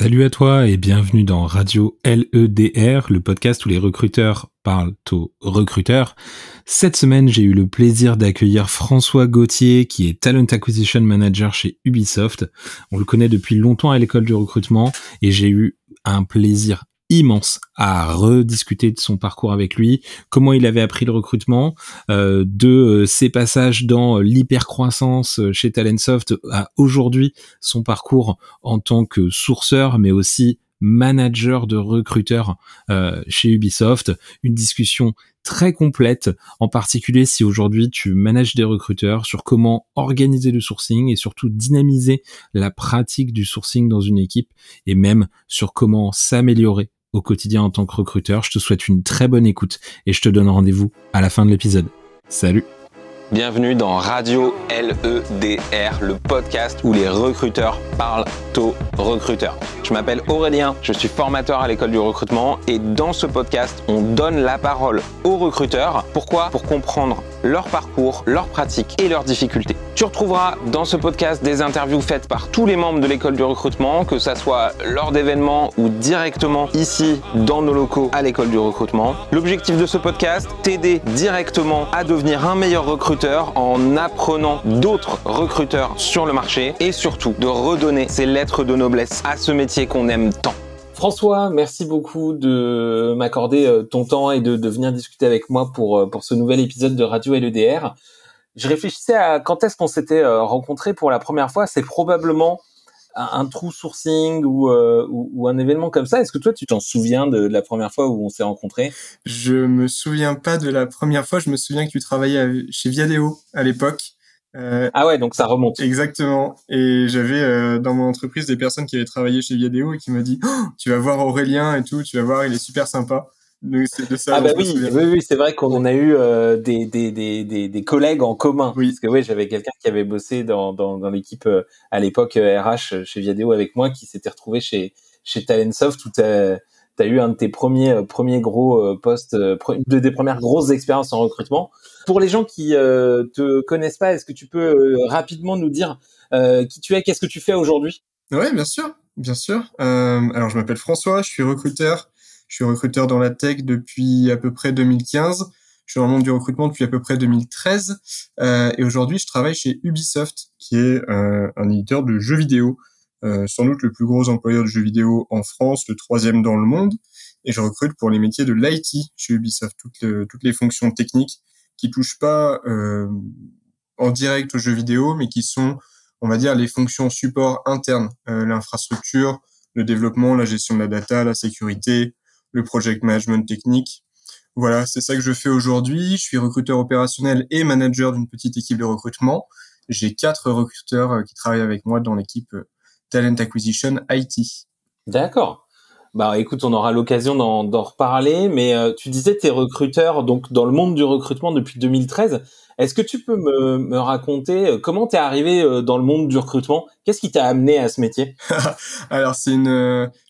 Salut à toi et bienvenue dans Radio LEDR, le podcast où les recruteurs parlent aux recruteurs. Cette semaine, j'ai eu le plaisir d'accueillir François Gauthier, qui est Talent Acquisition Manager chez Ubisoft. On le connaît depuis longtemps à l'école du recrutement et j'ai eu un plaisir immense à rediscuter de son parcours avec lui, comment il avait appris le recrutement, euh, de euh, ses passages dans l'hypercroissance euh, chez Talentsoft à aujourd'hui son parcours en tant que sourceur, mais aussi manager de recruteurs chez Ubisoft. Une discussion très complète, en particulier si aujourd'hui tu manages des recruteurs, sur comment organiser le sourcing et surtout dynamiser la pratique du sourcing dans une équipe et même sur comment s'améliorer au quotidien en tant que recruteur. Je te souhaite une très bonne écoute et je te donne rendez-vous à la fin de l'épisode. Salut Bienvenue dans Radio LEDR, le podcast où les recruteurs parlent aux recruteurs. Je m'appelle Aurélien, je suis formateur à l'école du recrutement et dans ce podcast, on donne la parole aux recruteurs. Pourquoi? Pour comprendre leur parcours, leurs pratiques et leurs difficultés. Tu retrouveras dans ce podcast des interviews faites par tous les membres de l'école du recrutement, que ça soit lors d'événements ou directement ici dans nos locaux à l'école du recrutement. L'objectif de ce podcast, t'aider directement à devenir un meilleur recruteur en apprenant d'autres recruteurs sur le marché et surtout de redonner ces lettres de noblesse à ce métier qu'on aime tant. François, merci beaucoup de m'accorder euh, ton temps et de, de, venir discuter avec moi pour, euh, pour ce nouvel épisode de Radio LEDR. Je réfléchissais à quand est-ce qu'on s'était euh, rencontrés pour la première fois. C'est probablement un, trou sourcing ou, ou, ou, un événement comme ça. Est-ce que toi, tu t'en souviens de, la première fois où on s'est rencontrés? Je me souviens pas de la première fois. Je me souviens que tu travaillais chez Viadeo à l'époque. Euh, ah ouais, donc ça remonte. Exactement. Et j'avais euh, dans mon entreprise des personnes qui avaient travaillé chez Viadeo et qui m'ont dit oh, "Tu vas voir Aurélien et tout, tu vas voir, il est super sympa." De ça. Ah bah oui, oui, oui, c'est vrai qu'on a eu euh, des, des, des, des, collègues en commun. Oui. Parce que oui, j'avais quelqu'un qui avait bossé dans, dans, dans l'équipe euh, à l'époque RH chez Viadeo avec moi, qui s'était retrouvé chez chez Talentsoft où tu as eu un de tes premiers euh, premiers gros euh, postes, euh, de des premières grosses expériences en recrutement. Pour les gens qui te connaissent pas, est-ce que tu peux rapidement nous dire qui tu es, qu'est-ce que tu fais aujourd'hui? Oui, bien sûr, bien sûr. alors je m'appelle François, je suis recruteur. Je suis recruteur dans la tech depuis à peu près 2015. Je suis dans le monde du recrutement depuis à peu près 2013. et aujourd'hui, je travaille chez Ubisoft, qui est un éditeur de jeux vidéo. Euh, sans doute le plus gros employeur de jeux vidéo en France, le troisième dans le monde, et je recrute pour les métiers de l'IT chez Ubisoft, toutes, toutes les fonctions techniques qui touchent pas euh, en direct aux jeux vidéo, mais qui sont, on va dire, les fonctions support internes, euh, l'infrastructure, le développement, la gestion de la data, la sécurité, le project management technique. Voilà, c'est ça que je fais aujourd'hui. Je suis recruteur opérationnel et manager d'une petite équipe de recrutement. J'ai quatre recruteurs euh, qui travaillent avec moi dans l'équipe Talent Acquisition IT. D'accord. Bah écoute, on aura l'occasion d'en reparler, mais euh, tu disais tes recruteurs donc dans le monde du recrutement depuis 2013. Est-ce que tu peux me, raconter euh, comment tu es arrivé euh, dans le monde du recrutement? Qu'est-ce qui t'a amené à ce métier? Alors c'est une,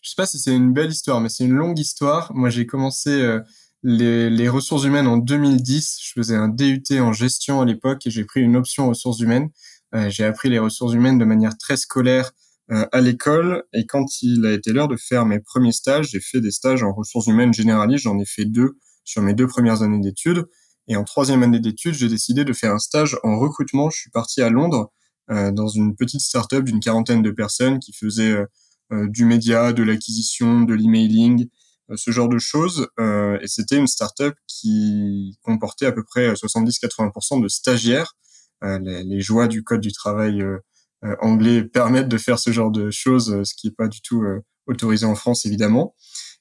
je sais pas si c'est une belle histoire, mais c'est une longue histoire. Moi j'ai commencé les, les, ressources humaines en 2010. Je faisais un DUT en gestion à l'époque et j'ai pris une option ressources humaines. j'ai appris les ressources humaines de manière très scolaire à l'école. Et quand il a été l'heure de faire mes premiers stages, j'ai fait des stages en ressources humaines généralistes. J'en ai fait deux sur mes deux premières années d'études. Et en troisième année d'études, j'ai décidé de faire un stage en recrutement. Je suis parti à Londres euh, dans une petite start-up d'une quarantaine de personnes qui faisait euh, du média, de l'acquisition, de l'emailing, ce genre de choses. et c'était une start-up qui comportait à peu près 70-80% de stagiaires. Les, les, joies du code du travail euh, anglais permettent de faire ce genre de choses, euh, ce qui n'est pas du tout euh, autorisé en France évidemment.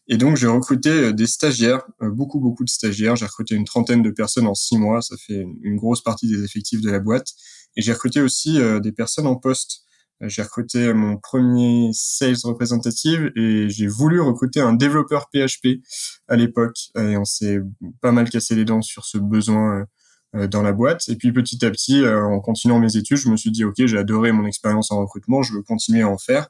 Et donc j'ai recruté des stagiaires, beaucoup beaucoup de stagiaires. J'ai recruté une trentaine de personnes en six mois, ça fait une grosse partie des effectifs de la boîte. Et j'ai recruté aussi des personnes en poste. J'ai recruté mon premier sales représentative et j'ai voulu recruter un développeur PHP à l'époque. Et on s'est pas mal cassé les dents sur ce besoin euh, dans la boîte. Et puis petit à petit, euh, en continuant mes études, je me suis dit, OK, j'ai adoré mon expérience en recrutement, je veux continuer à en faire.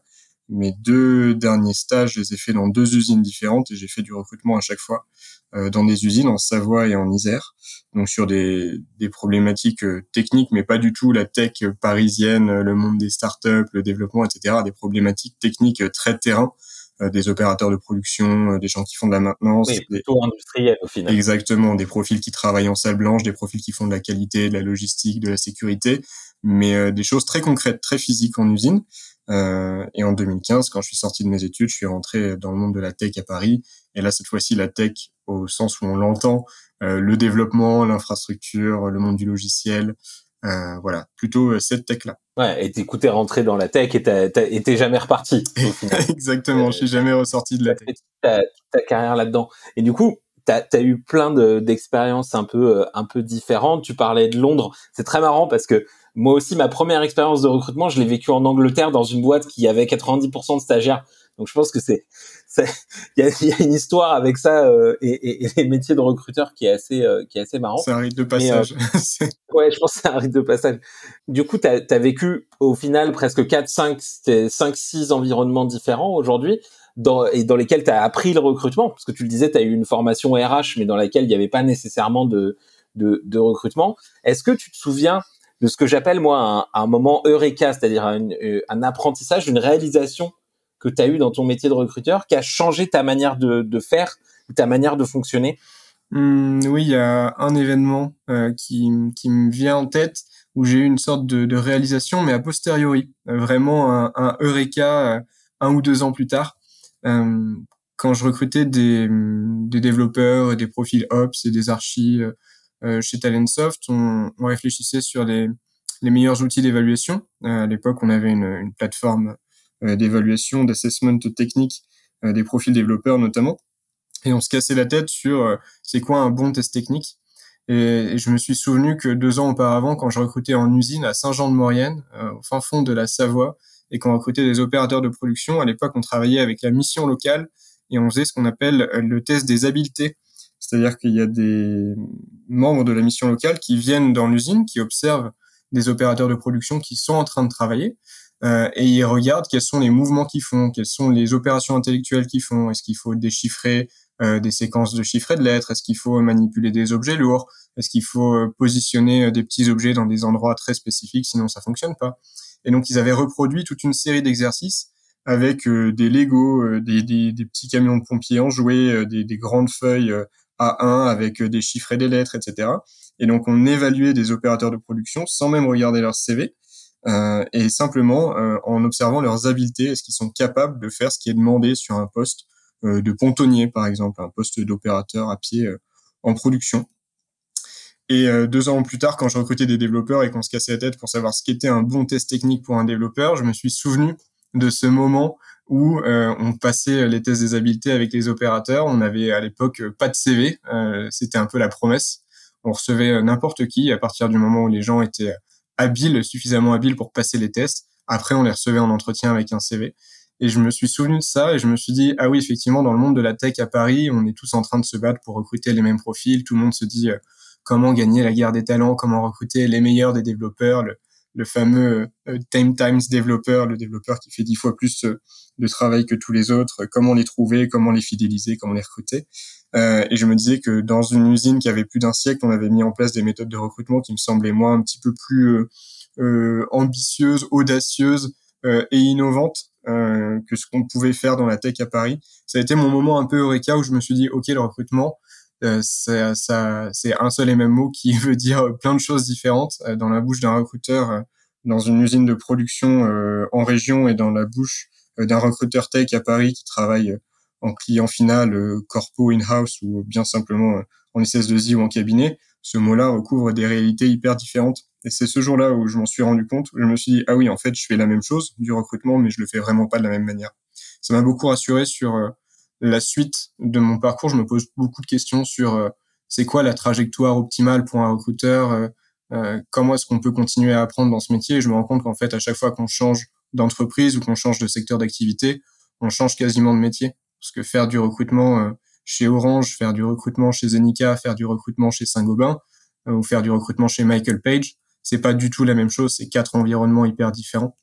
Mes deux derniers stages, je les ai faits dans deux usines différentes et j'ai fait du recrutement à chaque fois euh, dans des usines en Savoie et en Isère. Donc sur des, des problématiques techniques, mais pas du tout la tech parisienne, le monde des startups, le développement, etc. Des problématiques techniques très terrain des opérateurs de production, des gens qui font de la maintenance. Oui, plutôt industriel au final. Exactement, des profils qui travaillent en salle blanche, des profils qui font de la qualité, de la logistique, de la sécurité, mais des choses très concrètes, très physiques en usine. Euh, et en 2015, quand je suis sorti de mes études, je suis rentré dans le monde de la tech à Paris. Et là, cette fois-ci, la tech au sens où on l'entend, euh, le développement, l'infrastructure, le monde du logiciel, euh, voilà, plutôt euh, cette tech-là. Ouais, et t'es rentré dans la tech et t'es jamais reparti. Au final. Exactement, je suis jamais ressorti de la tech. Ta, ta carrière là-dedans. Et du coup, tu as, eu plein d'expériences un peu un peu différentes. Tu parlais de Londres. C'est très marrant parce que moi aussi, ma première expérience de recrutement, je l'ai vécue en Angleterre dans une boîte qui avait 90% de stagiaires. Donc je pense que c'est, il y a, y a, une histoire avec ça euh, et, et, les métiers de recruteur qui est assez, euh, qui est assez marrant. C'est un rite de passage. Euh, ouais, je pense que c'est un rite de passage. Du coup, tu as, vécu au final presque 4, 5, 5, 6 environnements différents aujourd'hui. Dans, et dans lesquels tu as appris le recrutement, parce que tu le disais, tu as eu une formation RH, mais dans laquelle il n'y avait pas nécessairement de, de, de recrutement. Est-ce que tu te souviens de ce que j'appelle moi un, un, moment eureka, c'est-à-dire un, euh, un, apprentissage, une réalisation que tu as eu dans ton métier de recruteur qui a changé ta manière de, faire, ta manière de fonctionner? Mmh, Oui, il y a un événement euh, qui, qui me vient en tête où j'ai eu une sorte de, réalisation, mais a posteriori, euh, vraiment un, eureka euh, un ou deux ans plus tard. quand je recrutais des, développeurs, des profils Ops et des archis chez Talentsoft, on, on, réfléchissait sur les, les meilleurs outils d'évaluation. À l'époque, on avait une, plateforme d'évaluation, d'assessment technique des profils développeurs notamment. Et on se cassait la tête sur c'est quoi un bon test technique. Et, je me suis souvenu que deux ans auparavant, quand je recrutais en usine à Saint-Jean-de-Maurienne, au fin fond de la Savoie, et qu'on recrutait des opérateurs de production, à l'époque, on travaillait avec la mission locale et on faisait ce qu'on appelle le test des habiletés c'est-à-dire qu'il y a des membres de la mission locale qui viennent dans l'usine, qui observent des opérateurs de production qui sont en train de travailler euh, et ils regardent quels sont les mouvements qu'ils font, quelles sont les opérations intellectuelles qu'ils font. Est-ce qu'il faut déchiffrer euh, des séquences de chiffres et de lettres? Est-ce qu'il faut manipuler des objets lourds? Est-ce qu'il faut euh, positionner des petits objets dans des endroits très spécifiques Sinon, ça fonctionne pas? Et donc, ils avaient reproduit toute une série d'exercices avec des Lego, des, petits camions de pompiers enjoués, des, des grandes feuilles a1 avec des chiffres et des lettres, etc. Et donc on évaluait des opérateurs de production sans même regarder leur CV euh, et simplement euh, en observant leurs habiletés, est-ce qu'ils sont capables de faire ce qui est demandé sur un poste euh, de pontonnier par exemple, un poste d'opérateur à pied en production. Et deux ans plus tard, quand je recrutais des développeurs et qu'on se cassait la tête pour savoir ce qu'était un bon test technique pour un développeur, je me suis souvenu de ce moment où on passait les tests des habiletés avec les opérateurs. On avait à l'époque pas de CV, c'était un peu la promesse. On recevait n'importe qui à partir du moment où les gens étaient habiles, suffisamment habiles pour passer les tests. Après, on les recevait en entretien avec un CV. Et je me suis souvenu de ça et je me suis dit, ah oui, effectivement, dans le monde de la tech à Paris, on est tous en train de se battre pour recruter les mêmes profils. Tout le monde se dit euh, comment gagner la guerre des talents, comment recruter les meilleurs des développeurs, le, fameux euh, Time Times développeur, le développeur qui fait dix fois plus euh, de travail que tous les autres, comment les trouver, comment les fidéliser, comment les recruter. Euh, et je me disais que dans une usine qui avait plus d'un siècle, on avait mis en place des méthodes de recrutement qui me semblaient moi un petit peu plus euh, ambitieuses, audacieuses et innovantes que ce qu'on pouvait faire dans la tech à Paris. Ça a été mon moment un peu eureka où je me suis dit, ok, le recrutement, euh, ça, ça c'est un seul et même mot qui veut dire plein de choses différentes euh, dans la bouche d'un recruteur euh, dans une usine de production en région et dans la bouche d'un recruteur tech à Paris qui travaille en client final, corpo in-house ou bien simplement en SS2I ou en cabinet, ce mot-là recouvre des réalités hyper différentes. Et c'est ce jour-là où je m'en suis rendu compte, je me suis dit, ah oui, en fait, je fais la même chose du recrutement, mais je le fais vraiment pas de la même manière. Ça m'a beaucoup rassuré sur la suite de mon parcours, je me pose beaucoup de questions sur euh, c'est quoi la trajectoire optimale pour un recruteur, euh, euh, comment est-ce qu'on peut continuer à apprendre dans ce métier? Et je me rends compte qu'en fait, à chaque fois qu'on change d'entreprise ou qu'on change de secteur d'activité, on change quasiment de métier. Parce que faire du recrutement chez Orange, faire du recrutement chez Zenica, faire du recrutement chez Saint-Gobain ou faire du recrutement chez Michael Page, c'est pas du tout la même chose. C'est quatre environnements hyper différents.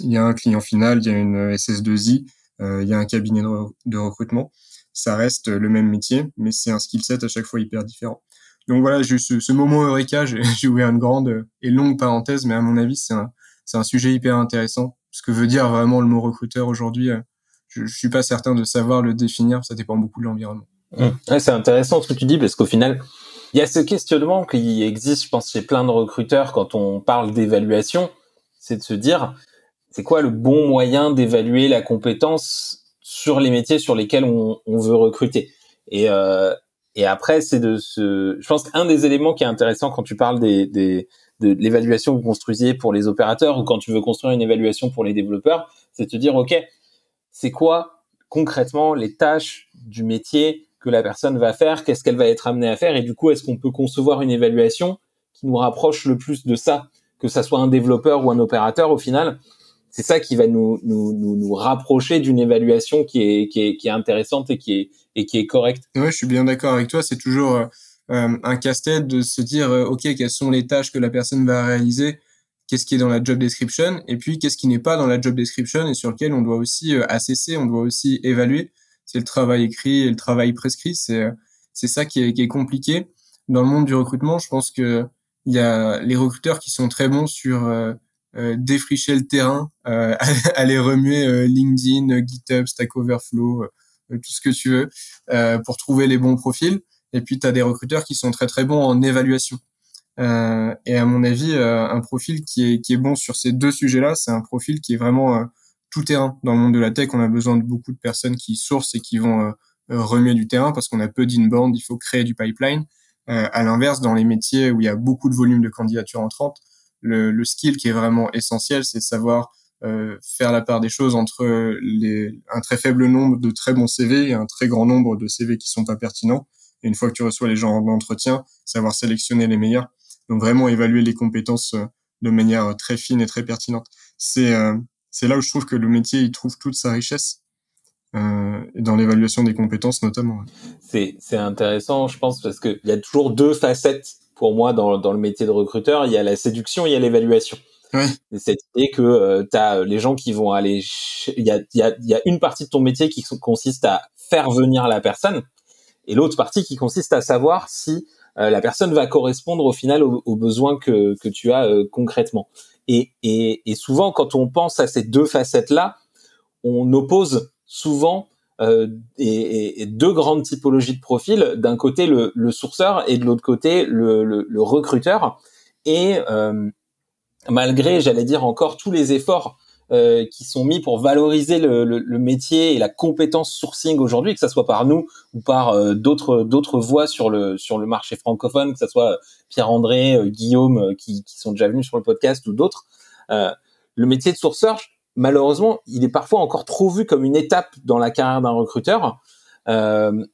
Il y a un client final, il y a une SS2I, euh, il y a un cabinet de, recrutement. Ça reste le même métier, mais c'est un skill set à chaque fois hyper différent. Donc voilà, j'ai ce, ce moment Eureka, j'ai ouvert une grande et longue parenthèse, mais à mon avis, c'est un, sujet hyper intéressant. Ce que veut dire vraiment le mot recruteur aujourd'hui, euh, je, je suis pas certain de savoir le définir. Ça dépend beaucoup de l'environnement. Mmh. C'est intéressant ce que tu dis parce qu'au final, il y a ce questionnement qui existe, je pense, chez plein de recruteurs quand on parle d'évaluation, c'est de se dire, c'est quoi le bon moyen d'évaluer la compétence sur les métiers sur lesquels on, veut recruter? Et, euh, et après, c'est de se. Je pense qu'un des éléments qui est intéressant quand tu parles des de l'évaluation que vous construisiez pour les opérateurs ou quand tu veux construire une évaluation pour les développeurs, c'est de te dire, OK, c'est quoi concrètement les tâches du métier que la personne va faire, qu'est-ce qu'elle va être amenée à faire, et du coup, est-ce qu'on peut concevoir une évaluation qui nous rapproche le plus de ça, que ça soit un développeur ou un opérateur au final, c'est ça qui va nous, nous, nous, rapprocher d'une évaluation qui est, qui, est, qui est intéressante et qui est, et qui est correcte. Ouais, je suis bien d'accord avec toi. C'est toujours euh, un casse-tête de se dire, euh, OK, quelles sont les tâches que la personne va réaliser, qu'est-ce qui est dans la job description, et puis qu'est-ce qui n'est pas dans la job description et sur lequel on doit aussi euh, assesser, on doit aussi évaluer. C'est le travail écrit et le travail prescrit. C'est, c'est ça qui est, qui est compliqué. Dans le monde du recrutement, je pense que il y a les recruteurs qui sont très bons sur euh, défricher le terrain, euh, aller remuer euh, LinkedIn, GitHub, Stack Overflow, tout ce que tu veux, pour trouver les bons profils. Et puis, tu as des recruteurs qui sont très très bons en évaluation. Euh, et à mon avis, un profil qui est, qui est bon sur ces deux sujets-là, c'est un profil qui est vraiment tout terrain. Dans le monde de la tech, on a besoin de beaucoup de personnes qui sourcent et qui vont remuer du terrain parce qu'on a peu d'inbound, il faut créer du pipeline. à l'inverse, dans les métiers où il y a beaucoup de volume de candidatures entrantes, le, le skill qui est vraiment essentiel, c'est de savoir euh, faire la part des choses entre les, un très faible nombre de très bons CV et un très grand nombre de CV qui sont pas pertinents. Et une fois que tu reçois les gens en entretien, savoir sélectionner les meilleurs. Donc vraiment évaluer les compétences euh, de manière très fine et très pertinente. C'est euh, c'est là où je trouve que le métier il trouve toute sa richesse euh, dans l'évaluation des compétences notamment. C'est intéressant, je pense, parce qu'il y a toujours deux facettes pour moi dans, dans le métier de recruteur, il y a la séduction, il y a l'évaluation. Cette idée que euh, tu as les gens qui vont aller... Il y a, y, a, y a une partie de ton métier qui consiste à faire venir la personne et l'autre partie qui consiste à savoir si euh, la personne va correspondre au final aux, besoins que, que tu as euh, concrètement. Et, et, et souvent, quand on pense à ces deux facettes-là, on oppose souvent euh, et, et, deux grandes typologies de profils. D'un côté, le, le, sourceur et de l'autre côté, le, le, le recruteur. Et euh, malgré, j'allais dire encore, tous les efforts euh, qui sont mis pour valoriser le, le, métier et la compétence sourcing aujourd'hui, que ce soit par nous ou par euh, d'autres d'autres voix sur le sur le marché francophone, que ce soit Pierre André, euh, Guillaume, qui, qui, sont déjà venus sur le podcast ou d'autres. le métier de sourceur, malheureusement, il est parfois encore trop vu comme une étape dans la carrière d'un recruteur. Euh,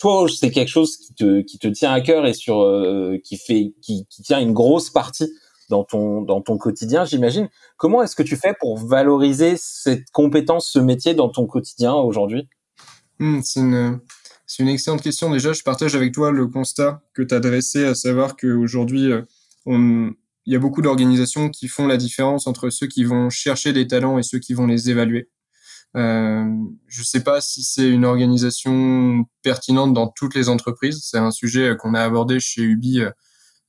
toi, c'est quelque chose qui te, qui te tient à cœur et sur euh, qui fait qui, qui tient une grosse partie dans ton dans ton quotidien, j'imagine. Comment est-ce que tu fais pour valoriser cette compétence, ce métier dans ton quotidien aujourd'hui? Hmm, C'est une c'est une excellente question. Déjà, je partage avec toi le constat que tu as dressé, à savoir qu'aujourd'hui, euh, il y a beaucoup d'organisations qui font la différence entre ceux qui vont chercher des talents et ceux qui vont les évaluer. Euh, je ne sais pas si c'est une organisation pertinente dans toutes les entreprises. C'est un sujet qu'on a abordé chez Ubi euh, euh,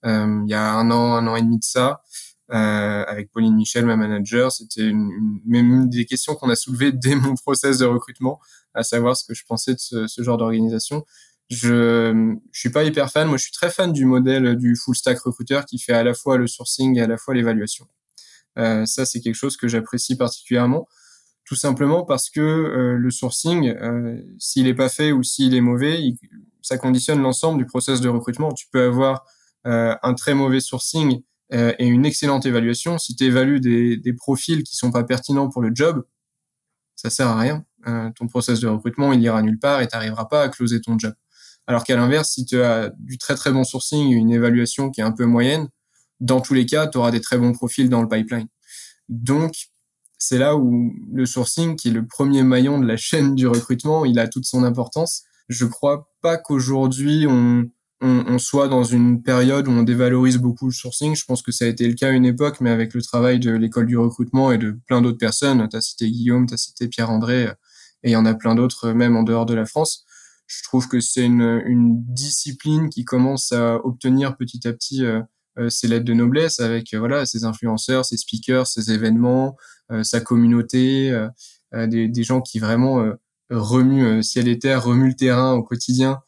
il y a un an, un an et demi de ça, euh, avec Pauline Michel, ma manager. C'était une, une, des questions qu'on a soulevées dès mon process de recrutement, à savoir ce que je pensais de ce, ce genre d'organisation je je suis pas hyper fan. Moi, je suis très fan du modèle du full stack recruteur qui fait à la fois le sourcing et à la fois l'évaluation. Euh, ça, c'est quelque chose que j'apprécie particulièrement, tout simplement parce que euh, le sourcing, euh, s'il est pas fait ou s'il est mauvais, ça conditionne l'ensemble du process de recrutement. Tu peux avoir euh, un très mauvais sourcing euh, et une excellente évaluation. Si tu évalues des, profils qui sont pas pertinents pour le job, ça sert à rien. ton process de recrutement, il ira nulle part et tu n'arriveras pas à closer ton job. Alors qu'à l'inverse, si tu as du très très bon sourcing, une évaluation qui est un peu moyenne, dans tous les cas, tu auras des très bons profils dans le pipeline. Donc, c'est là où le sourcing, qui est le premier maillon de la chaîne du recrutement, il a toute son importance. Je crois pas qu'aujourd'hui on, on, on, soit dans une période où on dévalorise beaucoup le sourcing. Je pense que ça a été le cas à une époque, mais avec le travail de l'école du recrutement et de plein d'autres personnes, tu as cité Guillaume, tu as cité Pierre-André, et il y en a plein d'autres même en dehors de la France, je trouve que c'est une, une, discipline qui commence à obtenir petit à petit euh, euh ses lettres de noblesse avec euh, voilà ses influenceurs, ses speakers, ses événements, euh, sa communauté. des, des, gens qui vraiment remuent ciel et terre, remuent le terrain au quotidien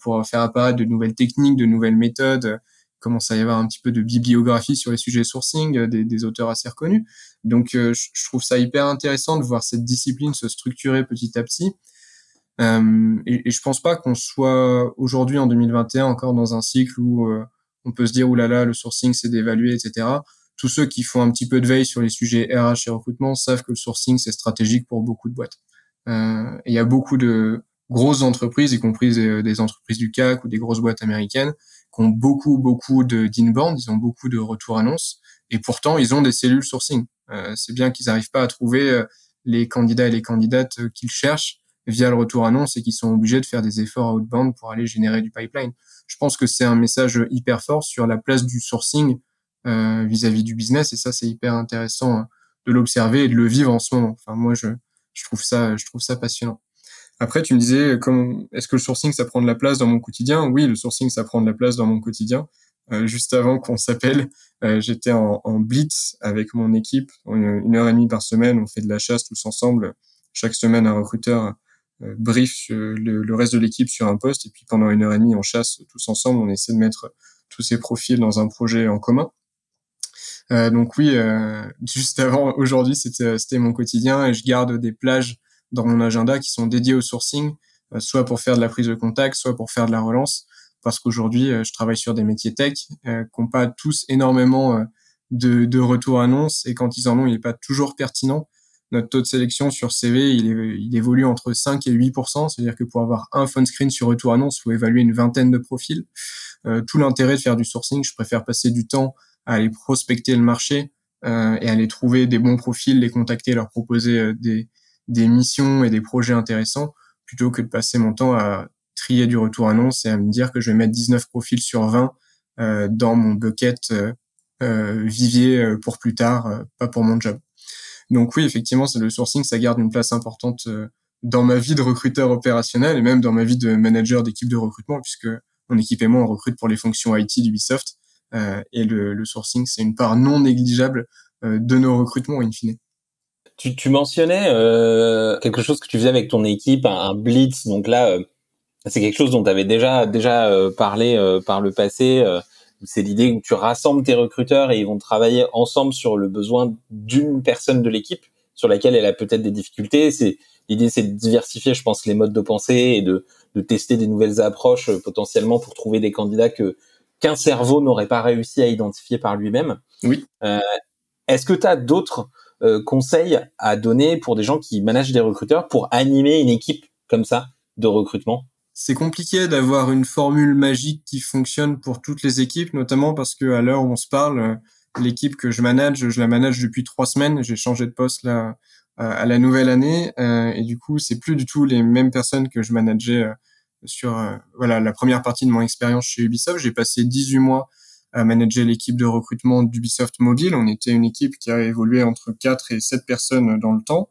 pour faire apparaître de nouvelles techniques, de nouvelles méthodes, commence à y avoir un petit peu de bibliographie sur les sujets sourcing, euh, des, auteurs assez reconnus. Donc, euh, je, trouve ça hyper intéressant de voir cette discipline se structurer petit à petit. Euh, et, et, je pense pas qu'on soit aujourd'hui en 2021 encore dans un cycle où euh, on peut se dire oulala, là là, le sourcing c'est d'évaluer, etc. Tous ceux qui font un petit peu de veille sur les sujets RH et recrutement savent que le sourcing c'est stratégique pour beaucoup de boîtes. Euh, il y a beaucoup de grosses entreprises, y compris des entreprises du CAC ou des grosses boîtes américaines, qui ont beaucoup, beaucoup de d'inbound, ils ont beaucoup de retours annonces, et pourtant ils ont des cellules sourcing. Euh, c'est bien qu'ils n'arrivent pas à trouver euh, les candidats et les candidates euh, qu'ils cherchent via le retour annonce et qu'ils sont obligés de faire des efforts outbound pour aller générer du pipeline. Je pense que c'est un message hyper fort sur la place du sourcing vis-à-vis du business, et ça c'est hyper intéressant de l'observer et de le vivre en ce moment. Enfin moi je je trouve ça je trouve ça passionnant. Après, tu me disais, est-ce que le sourcing, ça prend de la place dans mon quotidien? Oui, le sourcing, ça prend de la place dans mon quotidien. Euh, juste avant qu'on s'appelle, euh, j'étais en, blitz avec mon équipe, une heure et demie par semaine. On fait de la chasse tous ensemble. Chaque semaine, un recruteur euh, brief le, reste de l'équipe sur un poste, et puis pendant une heure et demie, on chasse tous ensemble. On essaie de mettre tous ces profils dans un projet en commun. donc oui, juste avant, aujourd'hui, c'était mon quotidien, et je garde des plages dans mon agenda qui sont dédiés au sourcing, euh, soit pour faire de la prise de contact, soit pour faire de la relance, parce qu'aujourd'hui, euh, je travaille sur des métiers tech euh, qui n'ont pas tous énormément de, de retours annonces, et quand ils en ont, il n'est pas toujours pertinent. Notre taux de sélection sur CV, il, est, il évolue entre 5 et 8% c'est-à-dire que pour avoir un phone screen sur retour annonce, il faut évaluer une vingtaine de profils. tout l'intérêt de faire du sourcing, je préfère passer du temps à aller prospecter le marché euh, et aller trouver des bons profils, les contacter, leur proposer des, des missions et des projets intéressants plutôt que de passer mon temps à trier du retour annonce et à me dire que je vais mettre 19 profils sur 20 euh, dans mon bucket euh, euh vivier euh, pour plus tard, euh, pas pour mon job. Donc oui, effectivement, c'est le sourcing, ça garde une place importante dans ma vie de recruteur opérationnel et même dans ma vie de manager d'équipe de recrutement, puisque mon équipe et moi, on recrute pour les fonctions IT d'Ubisoft. et le, le sourcing, c'est une part non négligeable de nos recrutements, in fine. Tu, tu mentionnais euh, quelque chose que tu faisais avec ton équipe, un, blitz. Donc là, euh, c'est quelque chose dont tu avais déjà déjà euh, parlé par le passé. c'est l'idée que tu rassembles tes recruteurs et ils vont travailler ensemble sur le besoin d'une personne de l'équipe sur laquelle elle a peut-être des difficultés. C'est l'idée, c'est de diversifier, je pense, les modes de pensée et de, de tester des nouvelles approches potentiellement pour trouver des candidats que qu'un cerveau n'aurait pas réussi à identifier par lui-même. Oui. Est-ce que tu as d'autres euh, conseils à donner pour des gens qui managent des recruteurs pour animer une équipe comme ça de recrutement c'est compliqué d'avoir une formule magique qui fonctionne pour toutes les équipes, notamment parce que à l'heure où on se parle, euh, l'équipe que je manage, je la manage depuis trois semaines. J'ai changé de poste là à la nouvelle année euh, et du coup, c'est plus du tout les mêmes personnes que je manageais sur voilà la première partie de mon expérience chez Ubisoft. J'ai passé 18 mois à manager l'équipe de recrutement d'Ubisoft Mobile. On était une équipe qui a évolué entre 4 et 7 personnes dans le temps.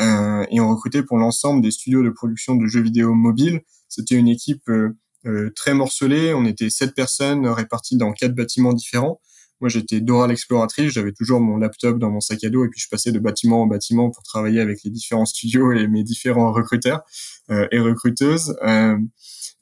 Euh, et on recrutait pour l'ensemble des studios de production de jeux vidéo mobiles. C'était une équipe euh, euh très morcelée. On était 7 personnes réparties dans quatre bâtiments différents. Moi, j'étais Dora l'exploratrice. J'avais toujours mon laptop dans mon sac à dos et puis je passais de bâtiment en bâtiment pour travailler avec les différents studios et mes différents recruteurs euh, et recruteuses. Euh,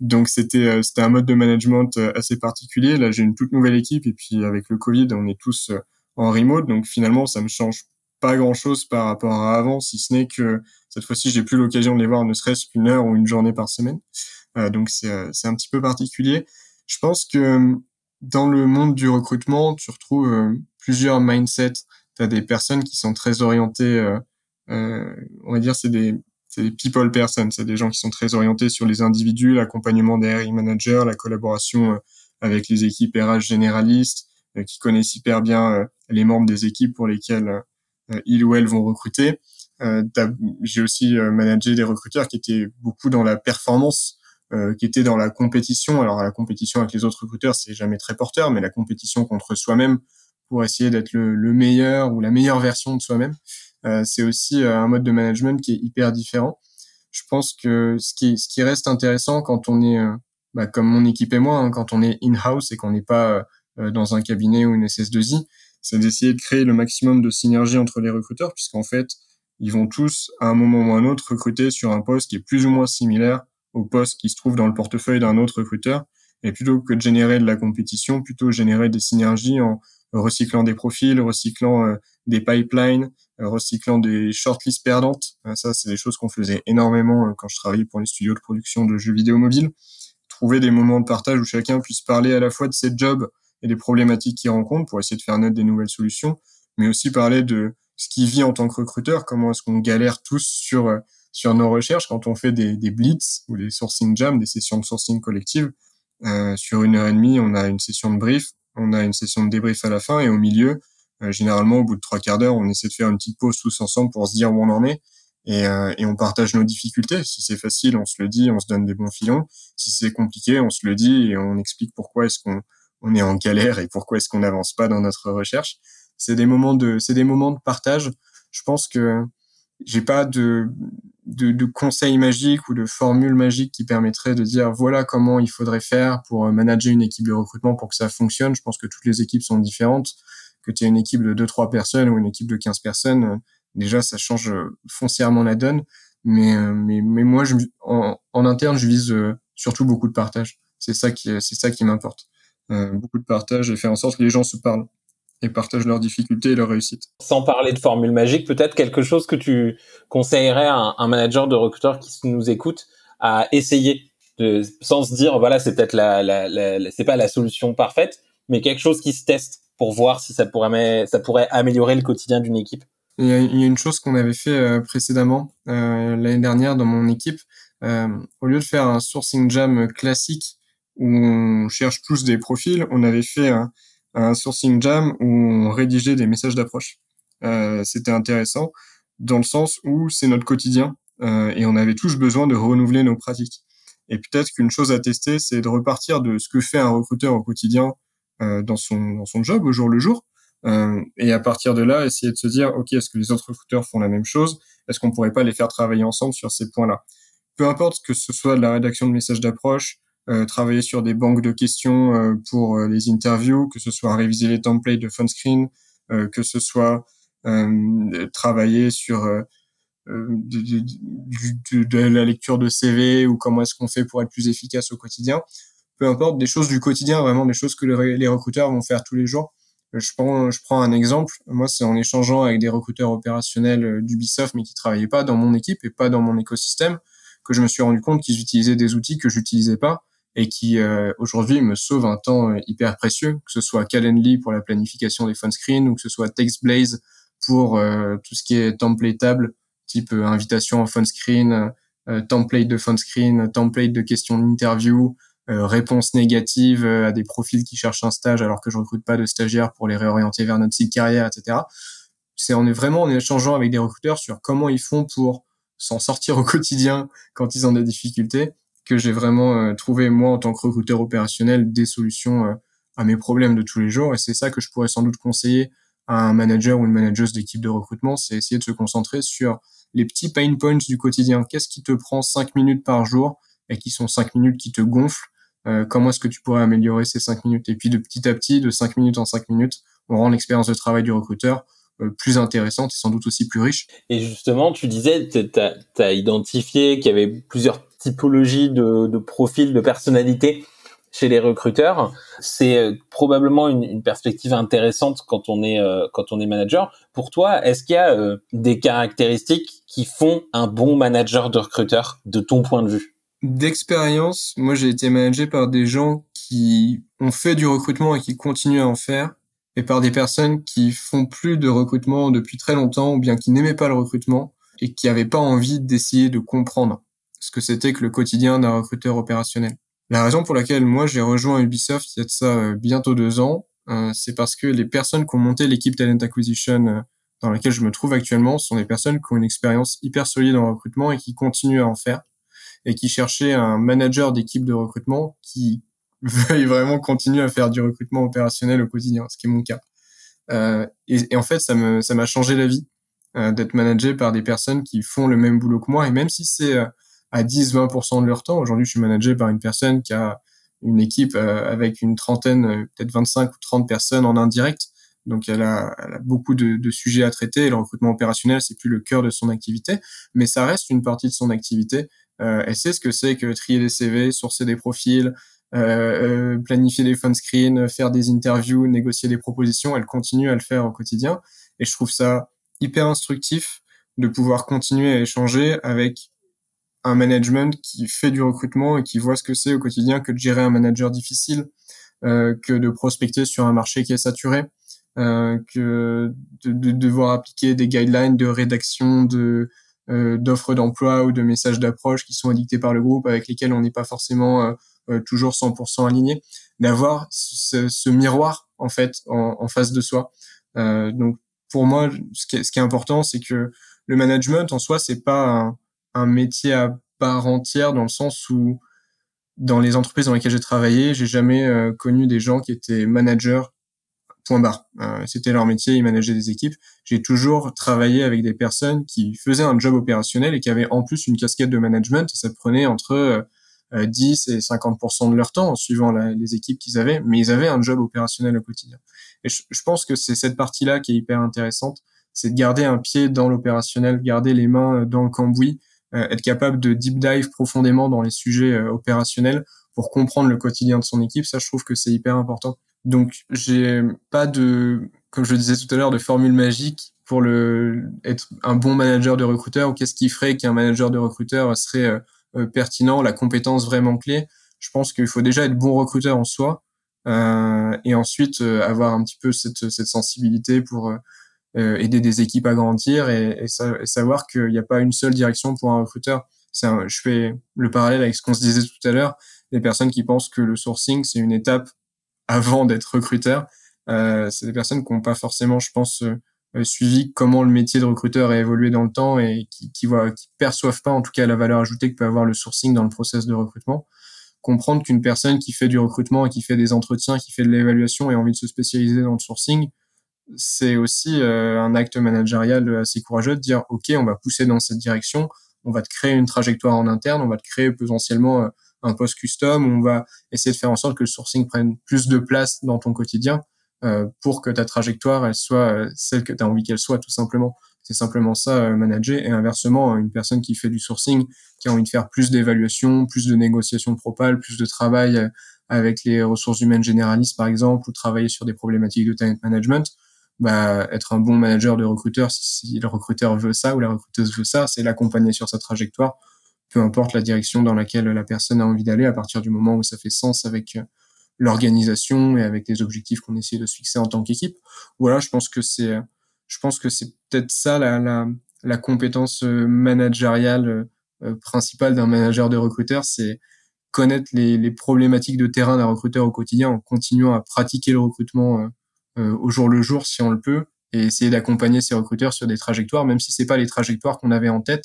donc c'était euh, c'était un mode de management assez particulier. Là, j'ai une toute nouvelle équipe et puis avec le Covid, on est tous en remote. Donc finalement, ça me change pas grand-chose par rapport à avant, si ce n'est que cette fois-ci, j'ai plus l'occasion de les voir ne serait-ce qu'une heure ou une journée par semaine. donc c'est c'est un petit peu particulier. Je pense que dans le monde du recrutement, tu retrouves plusieurs mindsets. Tu as des personnes qui sont très orientées, euh, on va dire, c'est des des people persons, c'est des gens qui sont très orientés sur les individus, l'accompagnement des RI managers, la collaboration euh, avec les équipes RH généralistes, euh, qui connaissent hyper bien euh, les membres des équipes pour lesquelles ils ou elles vont recruter. J'ai aussi managé des recruteurs qui étaient beaucoup dans la performance, qui étaient dans la compétition. Alors la compétition avec les autres recruteurs, c'est jamais très porteur, mais la compétition contre soi-même pour essayer d'être le, le, meilleur ou la meilleure version de soi-même. Euh, c'est aussi euh, un mode de management qui est hyper différent. Je pense que ce qui, ce qui reste intéressant quand on est, euh, bah, comme mon équipe et moi, hein, quand on est in-house et qu'on n'est pas dans un cabinet ou une SS2I, c'est d'essayer de créer le maximum de synergie entre les recruteurs, puisqu'en fait, ils vont tous, à un moment ou à un autre, recruter sur un poste qui est plus ou moins similaire au poste qui se trouve dans le portefeuille d'un autre recruteur. Et plutôt que de générer de la compétition, plutôt générer des synergies en recyclant des profils, recyclant euh, des pipelines, euh, recyclant des shortlists perdantes. Euh, ça, c'est des choses qu'on faisait énormément quand je travaillais pour les studios de production de jeux vidéo mobiles. Trouver des moments de partage où chacun puisse parler à la fois de ses jobs et des problématiques qu'il rencontre pour essayer de faire naître des nouvelles solutions, mais aussi parler de ce qu'il vit en tant que recruteur, comment est-ce qu'on galère tous sur sur nos recherches quand on fait des, des blitz ou des sourcing jams, des sessions de sourcing collective. Euh, sur une heure et demie, on a une session de brief, on a une session de débrief à la fin et au milieu, euh, généralement au bout de trois quarts d'heure, on essaie de faire une petite pause tous ensemble pour se dire où on en est et, euh, et on partage nos difficultés. Si c'est facile, on se le dit, on se donne des bons filons. Si c'est compliqué, on se le dit et on explique pourquoi est-ce qu'on on est en galère et pourquoi est-ce qu'on n'avance pas dans notre recherche. C'est des moments de c'est des moments de partage. Je pense que j'ai pas de, de, de conseils magiques ou de formules magiques qui permettraient de dire voilà comment il faudrait faire pour euh, manager une équipe de recrutement pour que ça fonctionne. Je pense que toutes les équipes sont différentes. Que tu aies une équipe de 2-3 personnes ou une équipe de 15 personnes, euh, déjà ça change euh, foncièrement la donne. Mais, mais, mais moi, je, en, en interne, je vise surtout beaucoup de partage. C'est ça qui, c'est ça qui m'importe. Beaucoup de partage et faire en sorte que les gens se parlent et partagent leurs difficultés et leurs réussites. Sans parler de formule magique, peut-être quelque chose que tu conseillerais à un, manager de recruteur qui nous écoute à essayer, de, sans se dire voilà c'est peut-être la, la, la, c'est pas la solution parfaite, mais quelque chose qui se teste pour voir si ça pourrait ça pourrait améliorer le quotidien d'une équipe. Il y, a, il y a une chose qu'on avait fait euh, précédemment euh, l'année dernière dans mon équipe. Euh, au lieu de faire un sourcing jam classique où on cherche tous des profils, on avait fait un, un sourcing jam où on rédigeait des messages d'approche. Euh, C'était intéressant dans le sens où c'est notre quotidien euh, et on avait tous besoin de renouveler nos pratiques. Et peut-être qu'une chose à tester, c'est de repartir de ce que fait un recruteur au quotidien euh, dans son dans son job au jour le jour, euh, et à partir de là, essayer de se dire, ok, est-ce que les autres recruteurs font la même chose? Est-ce qu'on pourrait pas les faire travailler ensemble sur ces points-là? Peu importe que ce soit de la rédaction de messages d'approche, euh, travailler sur des banques de questions euh, pour euh, les interviews, que ce soit réviser les templates de phone screen, que ce soit travailler sur de, la lecture de CV ou comment est-ce qu'on fait pour être plus efficace au quotidien. Peu importe, des choses du quotidien, vraiment des choses que les recruteurs vont faire tous les jours. Je prends, je prends un exemple. Moi, c'est en échangeant avec des recruteurs opérationnels d'Ubisoft, mais qui travaillaient pas dans mon équipe et pas dans mon écosystème, que je me suis rendu compte qu'ils utilisaient des outils que j'utilisais pas et qui euh, aujourd'hui me sauve un temps euh, hyper précieux, que ce soit Calendly pour la planification des phone screens ou que ce soit TextBlaze pour euh, tout ce qui est templateable, type invitation en phone screen, template de phone screen, template de questions d'interview, réponse négative à des profils qui cherchent un stage alors que je recrute pas de stagiaires pour les réorienter vers notre site carrière, etc. C'est on est vraiment en échangeant avec des recruteurs sur comment ils font pour s'en sortir au quotidien quand ils ont des difficultés que j'ai vraiment euh, trouvé moi en tant que recruteur opérationnel des solutions euh, à mes problèmes de tous les jours et c'est ça que je pourrais sans doute conseiller à un manager ou une manageuse d'équipe de recrutement, c'est essayer de se concentrer sur les petits pain points du quotidien. Qu'est-ce qui te prend cinq minutes par jour et qui sont cinq minutes qui te gonflent euh, Comment est-ce que tu pourrais améliorer ces cinq minutes? Et puis de petit à petit, de cinq minutes en cinq minutes, on rend l'expérience de travail du recruteur plus intéressante et sans doute aussi plus riche. Et justement, tu disais, tu as, identifié qu'il y avait plusieurs typologie de, profil, de personnalité chez les recruteurs. C'est euh, probablement une, une, perspective intéressante quand on est euh, quand on est manager. Pour toi, est-ce qu'il y a euh, des caractéristiques qui font un bon manager de recruteur de ton point de vue? D'expérience, moi j'ai été managé par des gens qui ont fait du recrutement et qui continuent à en faire, et par des personnes qui font plus de recrutement depuis très longtemps ou bien qui n'aimaient pas le recrutement et qui n'avaient pas envie d'essayer de comprendre ce que c'était que le quotidien d'un recruteur opérationnel. La raison pour laquelle moi j'ai rejoint Ubisoft il y a de ça euh, bientôt deux ans, euh, c'est parce que les personnes qui ont monté l'équipe Talent Acquisition euh, dans laquelle je me trouve actuellement sont des personnes qui ont une expérience hyper solide en recrutement et qui continuent à en faire et qui cherchaient un manager d'équipe de recrutement qui veuille vraiment continuer à faire du recrutement opérationnel au quotidien, ce qui est mon cas. Euh, et, et, en fait, ça me ça m'a changé la vie euh, d'être managé par des personnes qui font le même boulot que moi. Et même si c'est à 10-20% de leur temps. Aujourd'hui, je suis managé par une personne qui a une équipe euh, avec une trentaine, euh, peut-être 25 ou 30 personnes en indirect. donc elle a, elle a beaucoup de, de, sujets à traiter. Le recrutement opérationnel, c'est plus le cœur de son activité, mais ça reste une partie de son activité. Euh, elle sait ce que c'est que trier des CV, sourcer des profils, euh, euh, planifier des phone screens, faire des interviews, négocier des propositions. Elle continue à le faire au quotidien, et je trouve ça hyper instructif de pouvoir continuer à échanger avec un management qui fait du recrutement et qui voit ce que c'est au quotidien que de gérer un manager difficile, euh, que de prospecter sur un marché qui est saturé, euh, que de, de, devoir appliquer des guidelines de rédaction de euh, d'offres d'emploi ou de messages d'approche qui sont édictés par le groupe avec lesquels on n'est pas forcément euh, euh, toujours 100% aligné, d'avoir ce, ce, miroir en fait en, en face de soi. donc pour moi, ce qui est, ce qui est important, c'est que le management en soi, c'est pas un, un métier à part entière dans le sens où dans les entreprises dans lesquelles j'ai travaillé, j'ai jamais euh, connu des gens qui étaient managers point barre. Euh, C'était leur métier, ils manageaient des équipes. J'ai toujours travaillé avec des personnes qui faisaient un job opérationnel et qui avaient en plus une casquette de management. Ça prenait entre euh, 10 et 50% de leur temps, suivant les équipes qu'ils avaient, mais ils avaient un job opérationnel au quotidien. Et je, pense que c'est cette partie-là qui est hyper intéressante, c'est de garder un pied dans l'opérationnel, garder les mains dans le cambouis, euh, être capable de deep dive profondément dans les sujets euh, opérationnels pour comprendre le quotidien de son équipe. Ça, je trouve que c'est hyper important. Donc, j'ai pas de, comme je le disais tout à l'heure, de formule magique pour le être un bon manager de recruteur ou qu'est-ce qui ferait qu'un manager de recruteur serait euh, pertinent, la compétence vraiment clé. Je pense qu'il faut déjà être bon recruteur en soi euh, et ensuite avoir un petit peu cette, cette sensibilité pour euh, aider des équipes à grandir et, et, savoir qu'il n'y a pas une seule direction pour un recruteur. Un, je fais le parallèle avec ce qu'on se disait tout à l'heure, des personnes qui pensent que le sourcing, c'est une étape avant d'être recruteur. Euh, c'est des personnes qui n'ont pas forcément, je pense, euh, suivi comment le métier de recruteur a évolué dans le temps et qui, qui, voient, qui perçoivent pas, en tout cas, la valeur ajoutée que peut avoir le sourcing dans le process de recrutement. Comprendre qu'une personne qui fait du recrutement et qui fait des entretiens, qui fait de l'évaluation et a envie de se spécialiser dans le sourcing, c'est aussi euh, un acte managérial assez courageux de dire ok on va pousser dans cette direction on va te créer une trajectoire en interne on va te créer potentiellement euh, un poste custom on va essayer de faire en sorte que le sourcing prenne plus de place dans ton quotidien euh, pour que ta trajectoire elle soit celle que tu envie qu'elle soit tout simplement. C'est simplement ça manager. Et inversement une personne qui fait du sourcing qui a envie de faire plus d'évaluation plus de négociation de plus de travail avec les ressources humaines généralistes par exemple ou travailler sur des problématiques de talent management bah, être un bon manager de recruteur, si, le recruteur veut ça ou la recruteuse veut ça, c'est l'accompagner sur sa trajectoire, peu importe la direction dans laquelle la personne a envie d'aller, à partir du moment où ça fait sens avec euh, l'organisation et avec les objectifs qu'on essaie de se fixer en tant qu'équipe. Voilà, je pense que c'est, je pense que c'est peut-être ça la, la, la, compétence euh, managériale euh, principale d'un manager de recruteur, c'est connaître les, les, problématiques de terrain d'un recruteur au quotidien en continuant à pratiquer le recrutement euh, au jour le jour si on le peut et essayer d'accompagner ces recruteurs sur des trajectoires, même si c'est pas les trajectoires qu'on avait en tête,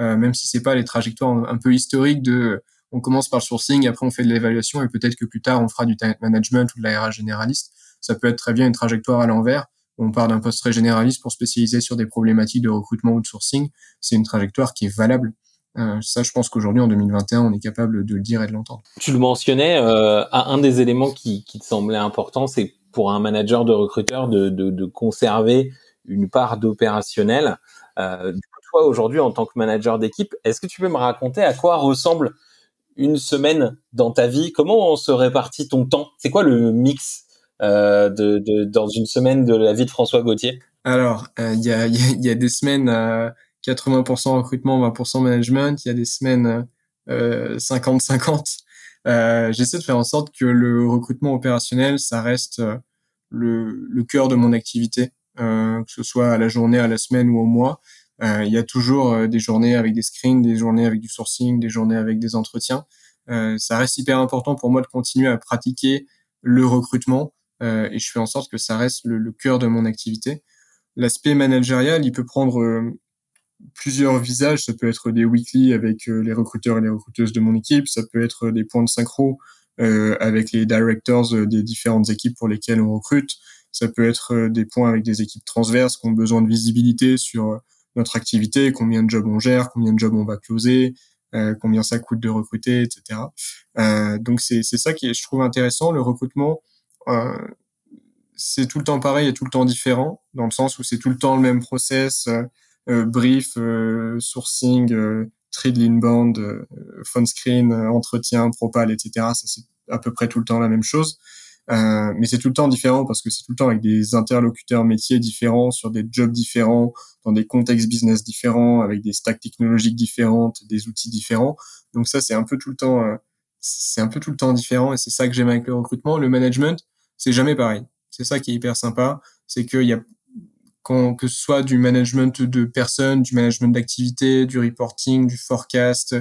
euh, même si c'est pas les trajectoires un peu historiques de on commence par le sourcing, après on fait de l'évaluation et peut-être que plus tard on fera du talent management ou de la généraliste. Ça peut être très bien une trajectoire à l'envers. On part d'un poste très généraliste pour spécialiser sur des problématiques de recrutement ou de sourcing. C'est une trajectoire qui est valable. Euh, ça, je pense qu'aujourd'hui, en 2021, on est capable de le dire et de l'entendre. Tu le mentionnais, euh, un des éléments qui, qui te semblait important, c'est pour un manager de recruteur de, de, conserver une part d'opérationnel. Euh, toi, aujourd'hui, en tant que manager d'équipe, est-ce que tu peux me raconter à quoi ressemble une semaine dans ta vie? Comment se répartit ton temps? C'est quoi le mix euh, de, de, dans une semaine de la vie de François Gauthier? Alors, euh, il y, a, y, a, des semaines à 80% recrutement, 20% management. Il y a des semaines 50-50. Euh, j'essaie de faire en sorte que le recrutement opérationnel, ça reste euh, le, le cœur de mon activité, euh, que ce soit à la journée, à la semaine ou au mois. il y a toujours des journées avec des screens, des journées avec du sourcing, des journées avec des entretiens. ça reste hyper important pour moi de continuer à pratiquer le recrutement et je fais en sorte que ça reste le, le cœur de mon activité. L'aspect managérial, il peut prendre plusieurs visages. Ça peut être des weekly avec euh, les recruteurs et les recruteuses de mon équipe. Ça peut être des points de synchro euh, avec les directors euh, des différentes équipes pour lesquelles on recrute. Ça peut être des points avec des équipes transverses qui ont besoin de visibilité sur notre activité, combien de jobs on gère, combien de jobs on va closer, combien ça coûte de recruter, etc. donc c'est ça qui est, je trouve intéressant. Le recrutement, c'est tout le temps pareil et tout le temps différent, dans le sens où c'est tout le temps le même process, brief, sourcing, trade inbound, phone screen, entretien, propal, etc. Ça c'est à peu près tout le temps la même chose. Euh, mais c'est tout le temps différent parce que c'est tout le temps avec des interlocuteurs métiers différents, sur des jobs différents, dans des contextes business différents, avec des stacks technologiques différentes, des outils différents. Donc ça, c'est un peu tout le temps, euh, c'est un peu tout le temps différent et c'est ça que j'aime avec le recrutement. Le management, c'est jamais pareil. C'est ça qui est hyper sympa, c'est qu'il y a quand, que ce soit du management de personnes, du management d'activités, du reporting, du forecast,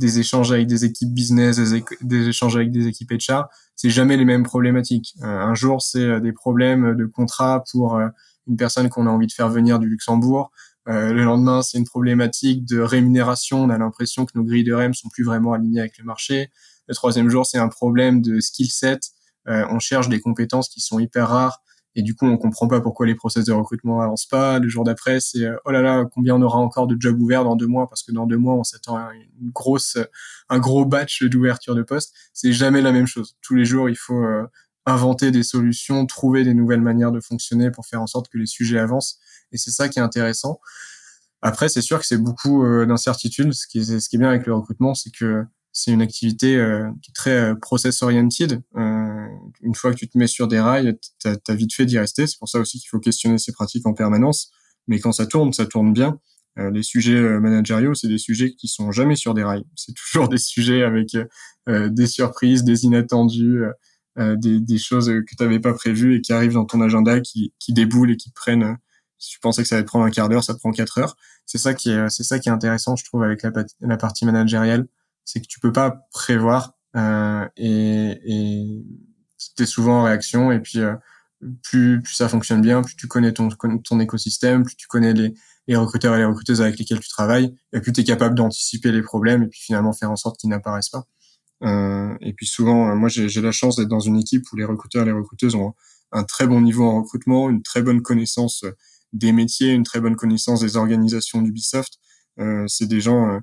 des échanges avec des équipes business, des, échanges avec des équipes HR, c'est jamais les mêmes problématiques. Euh, un jour, c'est euh, des problèmes de contrat pour euh, une personne qu'on a envie de faire venir du Luxembourg. le lendemain, c'est une problématique de rémunération. On a l'impression que nos grilles de REM sont plus vraiment alignées avec le marché. Le troisième jour, c'est un problème de skill set. on cherche des compétences qui sont hyper rares et du coup on comprend pas pourquoi les process de recrutement avancent pas. Le jour d'après, c'est euh, oh là là, combien on aura encore de jobs ouverts dans deux mois parce que dans deux mois on s'attend à une grosse, un gros batch d'ouverture de postes. C'est jamais la même chose. Tous les jours, il faut euh, inventer des solutions, trouver des nouvelles manières de fonctionner pour faire en sorte que les sujets avancent. Et c'est ça qui est intéressant. Après, c'est sûr que c'est beaucoup euh, d'incertitudes. Ce ce qui est bien avec le recrutement, c'est que c'est une activité euh, très euh, process oriented. Euh, une fois que tu te mets sur des rails, tu as, vite fait d'y rester. C'est pour ça aussi qu'il faut questionner ces pratiques en permanence. Mais quand ça tourne, ça tourne bien. les sujets managériaux, c'est des sujets qui sont jamais sur des rails. C'est toujours des sujets avec des surprises, des inattendus, des, des, choses que tu n'avais pas prévues et qui arrivent dans ton agenda, qui, qui déboulent et qui prennent. Si tu pensais que ça allait te prendre un quart d'heure, ça prend quatre heures. C'est ça qui est, c'est ça qui est intéressant, je trouve, avec la, la partie managériale c'est que tu peux pas prévoir euh, et, et tu es souvent en réaction et puis euh, plus, ça fonctionne bien, plus tu connais ton, ton écosystème, plus tu connais les, les recruteurs et les recruteuses avec lesquels tu travailles, et plus tu es capable d'anticiper les problèmes et puis finalement faire en sorte qu'ils n'apparaissent pas. Euh, et puis souvent, moi j'ai la chance d'être dans une équipe où les recruteurs et les recruteuses ont un très bon niveau en recrutement, une très bonne connaissance des métiers, une très bonne connaissance des organisations d'Ubisoft. C'est des gens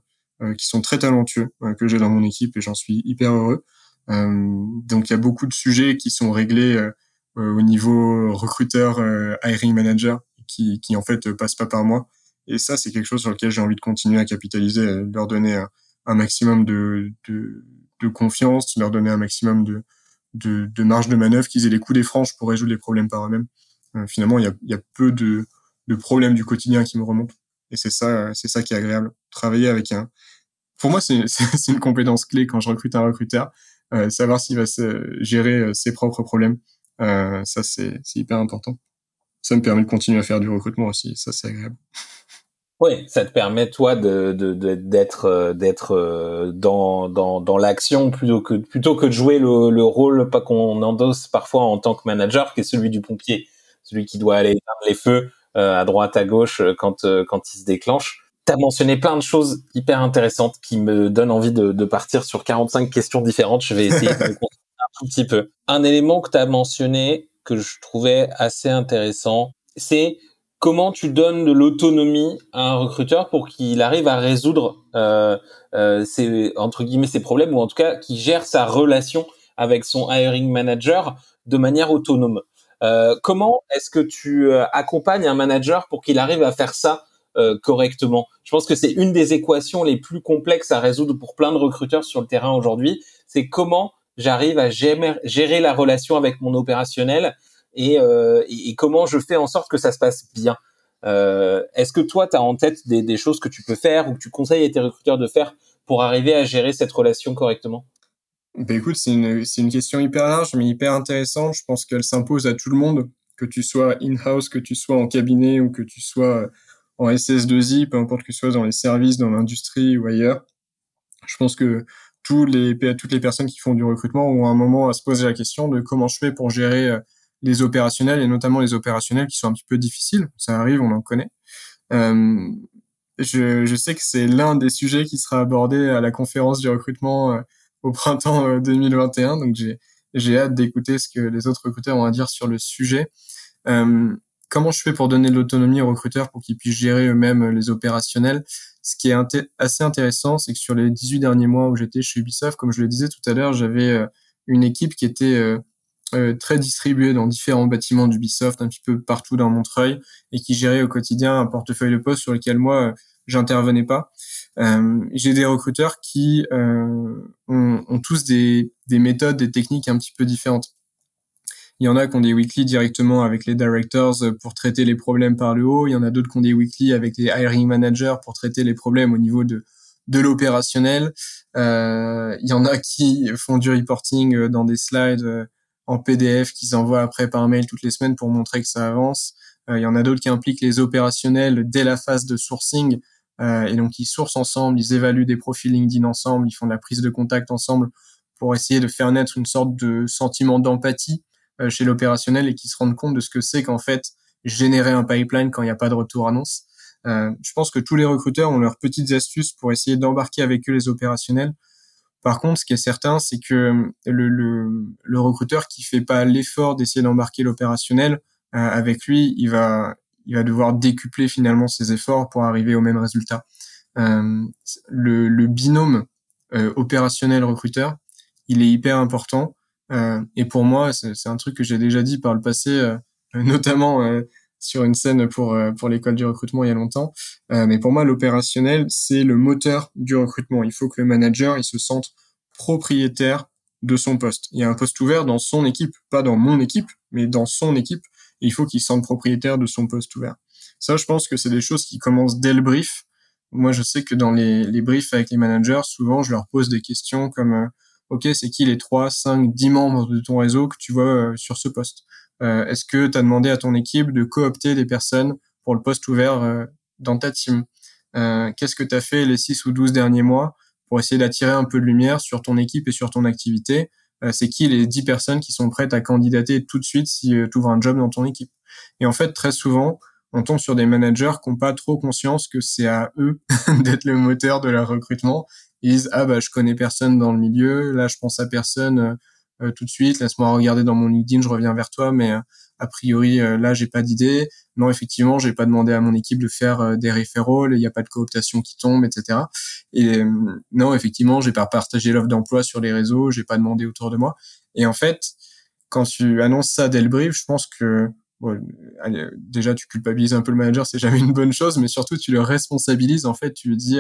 qui sont très talentueux euh, que j'ai dans mon équipe et j'en suis hyper heureux. Euh, donc il y a beaucoup de sujets qui sont réglés au niveau recruteur, hiring manager, qui, qui en fait passent pas par moi. Et ça, c'est quelque chose sur lequel j'ai envie de continuer à capitaliser, leur donner un, maximum de, de, de, confiance, leur donner un maximum de, de, de marge de manœuvre, qu'ils aient les coups des franches pour résoudre les problèmes par eux-mêmes. finalement, il y a, y a peu de, de problèmes du quotidien qui me remontent. Et c'est ça, c'est ça qui est agréable. Travailler avec un. Pour moi, c'est une compétence clé quand je recrute un recruteur, euh, savoir s'il va gérer euh, ses propres problèmes. Euh, ça, c'est hyper important. Ça me permet de continuer à faire du recrutement aussi. Ça, c'est agréable. Oui, ça te permet toi d'être dans l'action plutôt que de jouer le, le rôle pas qu'on endosse parfois en tant que manager qui est celui du pompier, celui qui doit aller éteindre les feux à droite, à gauche quand il se déclenche. T'as mentionné plein de choses hyper intéressantes qui me donnent envie de, partir sur 45 questions différentes. Je vais essayer de me un tout petit peu. Un élément que tu as mentionné que je trouvais assez intéressant, c'est comment tu donnes de l'autonomie à un recruteur pour qu'il arrive à résoudre euh, euh, ses entre guillemets ses problèmes ou en tout cas qu'il gère sa relation avec son hiring manager de manière autonome. Euh, comment est-ce que tu euh, accompagnes un manager pour qu'il arrive à faire ça euh, correctement Je pense que c'est une des équations les plus complexes à résoudre pour plein de recruteurs sur le terrain aujourd'hui. C'est comment j'arrive à gérer, la relation avec mon opérationnel et, comment je fais en sorte que ça se passe bien. Est-ce que toi, tu as en tête des, choses que tu peux faire ou que tu conseilles à tes recruteurs de faire pour arriver à gérer cette relation correctement? Ben écoute, c'est une question hyper large, mais hyper intéressante. Je pense qu'elle s'impose à tout le monde, que tu sois in-house, que tu sois en cabinet ou que tu sois en SS2I, peu importe que tu sois dans les services, dans l'industrie ou ailleurs. Je pense que tous les, toutes les personnes qui font du recrutement ont un moment à se poser la question de comment je fais pour gérer euh, les opérationnels et notamment les opérationnels qui sont un petit peu difficiles. Ça arrive, on en connaît. Euh, je, je sais que c'est l'un des sujets qui sera abordé à la conférence du recrutement euh, au printemps 2021. Euh, donc j'ai j'ai hâte d'écouter ce que les autres recruteurs ont à dire sur le sujet. Comment je fais pour donner de l'autonomie aux recruteurs pour qu'ils puissent gérer eux-mêmes les opérationnels? Ce qui est assez intéressant, c'est que sur les 18 derniers mois où j'étais chez Ubisoft, comme je le disais tout à l'heure, j'avais euh, une équipe qui était très distribué dans différents bâtiments d'Ubisoft, un petit peu partout dans Montreuil, et qui gérait au quotidien un portefeuille de poste sur lequel moi j'intervenais pas. J'ai des recruteurs qui ont, ont, tous des, des méthodes, des techniques un petit peu différentes. Il y en a qui ont des weekly directement avec les directors pour traiter les problèmes par le haut. Il y en a d'autres qui ont des weekly avec les hiring managers pour traiter les problèmes au niveau de de l'opérationnel. Euh, il y en a qui font du reporting euh, dans des slides euh, en PDF qu'ils envoient après par mail toutes les semaines pour montrer que ça avance. Il y en a d'autres qui impliquent les opérationnels dès la phase de sourcing. et donc ils sourcent ensemble, ils évaluent des profils LinkedIn ensemble, ils font de la prise de contact ensemble pour essayer de faire naître une sorte de sentiment d'empathie euh, chez l'opérationnel et qui se rendent compte de ce que c'est qu'en fait générer un pipeline quand il n'y a pas de retour annonce. Euh, je pense que tous les recruteurs ont leurs petites astuces pour essayer d'embarquer avec eux les opérationnels. Par contre, ce qui est certain, c'est que le, le, le, recruteur qui fait pas l'effort d'essayer d'embarquer l'opérationnel euh, avec lui, il va, il va devoir décupler finalement ses efforts pour arriver au même résultat. Euh, le, le, binôme euh, opérationnel recruteur, il est hyper important euh, et pour moi, c'est un truc que j'ai déjà dit par le passé, euh, notamment euh, sur une scène pour pour l'école du recrutement il y a longtemps. mais pour moi, l'opérationnel, c'est le moteur du recrutement. Il faut que le manager, il se sente propriétaire de son poste. Il y a un poste ouvert dans son équipe, pas dans mon équipe, mais dans son équipe. Et il faut qu'il se sente propriétaire de son poste ouvert. Ça, je pense que c'est des choses qui commencent dès le brief. Moi, je sais que dans les briefs avec les managers, souvent, je leur pose des questions comme OK, c'est qui les 3, 5, 10 membres de ton réseau que tu vois euh, sur ce poste? Euh, Est-ce que tu as demandé à ton équipe de coopter des personnes pour le poste ouvert euh, dans ta team? Qu'est-ce que tu as fait les 6 ou 12 derniers mois pour essayer d'attirer un peu de lumière sur ton équipe et sur ton activité? C'est qui les 10 personnes qui sont prêtes à candidater tout de suite si tu ouvres un job dans ton équipe? Et en fait, très souvent, on tombe sur des managers qui n'ont pas trop conscience que c'est à eux d'être le moteur de leur recrutement ils disent ah bah je connais personne dans le milieu, là je pense à personne euh, euh, tout de suite, laisse-moi regarder dans mon LinkedIn, je reviens vers toi, mais euh, a priori là j'ai pas d'idée. Non effectivement j'ai pas demandé à mon équipe de faire des référents, il n'y a pas de cooptation qui tombe, etc. Et non effectivement j'ai pas partagé l'offre d'emploi sur les réseaux, j'ai pas demandé autour de moi. Et en fait quand tu annonces ça dès le brief, je pense que déjà tu culpabilises un peu le manager, c'est jamais une bonne chose, mais surtout tu le responsabilises. En fait, tu lui dis,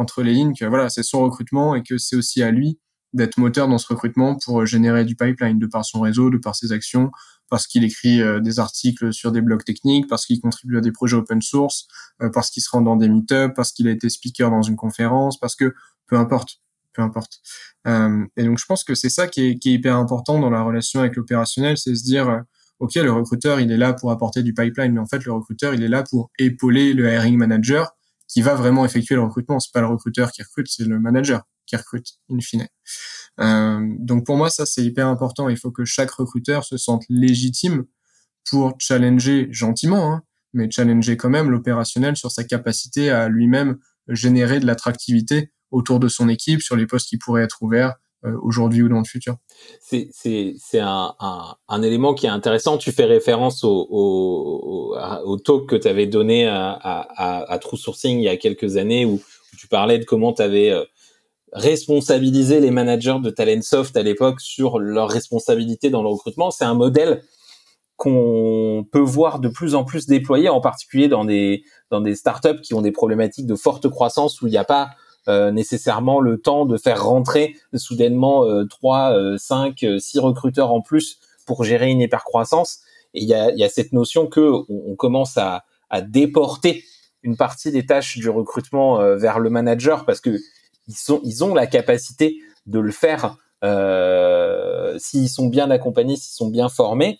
entre les lignes que voilà, c'est son recrutement et que c'est aussi à lui d'être moteur dans ce recrutement pour générer du pipeline de par son réseau, de par ses actions, parce qu'il écrit euh, des articles sur des blogs techniques, parce qu'il contribue à des projets open source, euh, parce qu'il se rend dans des meet-ups, parce qu'il a été speaker dans une conférence, parce que peu importe, peu importe. Euh, et donc je pense que c'est ça qui est, qui est, hyper important dans la relation avec l'opérationnel, c'est se dire ok le recruteur il est là pour apporter du pipeline, mais en fait le recruteur il est là pour épauler le hiring manager qui va vraiment effectuer le recrutement. C'est pas le recruteur qui recrute, c'est le manager qui recrute in fine. Euh, donc pour moi ça c'est hyper important. Il faut que chaque recruteur se sente légitime pour challenger gentiment, hein, mais challenger quand même l'opérationnel sur sa capacité à lui-même générer de l'attractivité autour de son équipe sur les postes qui pourraient être ouverts aujourd'hui ou dans le futur. C'est un, un, un, élément qui est intéressant. Tu fais référence au, au, au talk que tu avais donné à, à, à, True Sourcing il y a quelques années où, tu parlais de comment tu avais euh, responsabilisé les managers de Talentsoft à l'époque sur leurs responsabilités dans le recrutement. C'est un modèle qu'on peut voir de plus en plus déployé, en particulier dans des, dans des startups qui ont des problématiques de forte croissance où il n'y a pas euh, nécessairement le temps de faire rentrer soudainement euh, 3, 5, 6 recruteurs en plus pour gérer une hypercroissance. Et il y a, cette notion que on, commence à, déporter une partie des tâches du recrutement euh, vers le manager parce que ils, ont la capacité de le faire euh, s'ils sont bien accompagnés, s'ils sont bien formés.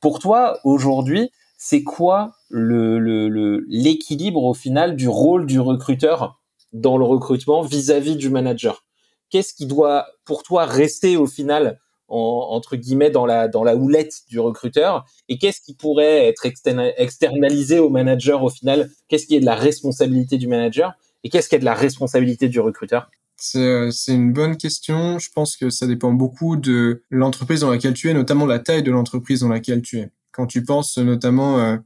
Pour toi, aujourd'hui, c'est quoi l'équilibre au final du rôle du recruteur? Dans le recrutement vis-à-vis du manager Qu'est-ce qui doit, pour toi, rester au final entre guillemets dans la dans la houlette du recruteur et qu'est-ce qui pourrait être externalisé au manager au final? Qu'est-ce qui est de la responsabilité du manager et qu'est-ce qui est de la responsabilité du recruteur? C'est une bonne question. Je pense que ça dépend beaucoup de l'entreprise dans laquelle tu es, notamment la taille de l'entreprise dans laquelle tu es. Quand tu penses notamment euh, euh,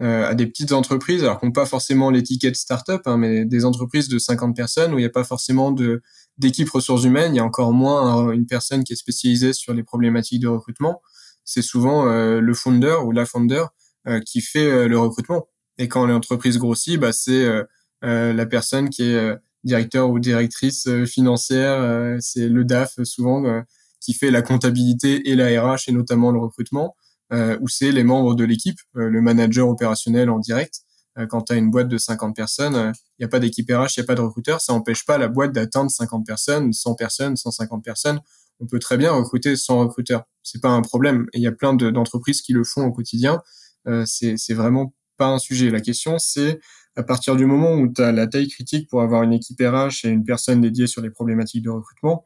à des petites entreprises, alors qu'on pas forcément l'étiquette startup, hein, mais des entreprises de 50 personnes où il n'y a pas forcément de d'équipe ressources humaines, il y a encore moins une personne qui est spécialisée sur les problématiques de recrutement. c'est souvent le founder ou la founder qui fait le recrutement. Et quand l'entreprise grossit, bah, c'est la personne qui est directeur ou directrice financière, c'est le DAF souvent qui fait la comptabilité et la RH et notamment le recrutement, ou c'est les membres de l'équipe, le manager opérationnel en direct. quand tu as une boîte de 50 personnes, il n'y a pas d'équipe RH, il n'y a pas de recruteur, ça n'empêche pas la boîte d'atteindre 50 personnes, 100 personnes, 150 personnes on peut très bien recruter sans recruteur. C'est pas un problème. Il y a plein d'entreprises qui le font au quotidien. Euh, c'est vraiment pas un sujet. La question, c'est à partir du moment où tu as la taille critique pour avoir une équipe RH et une personne dédiée sur les problématiques de recrutement,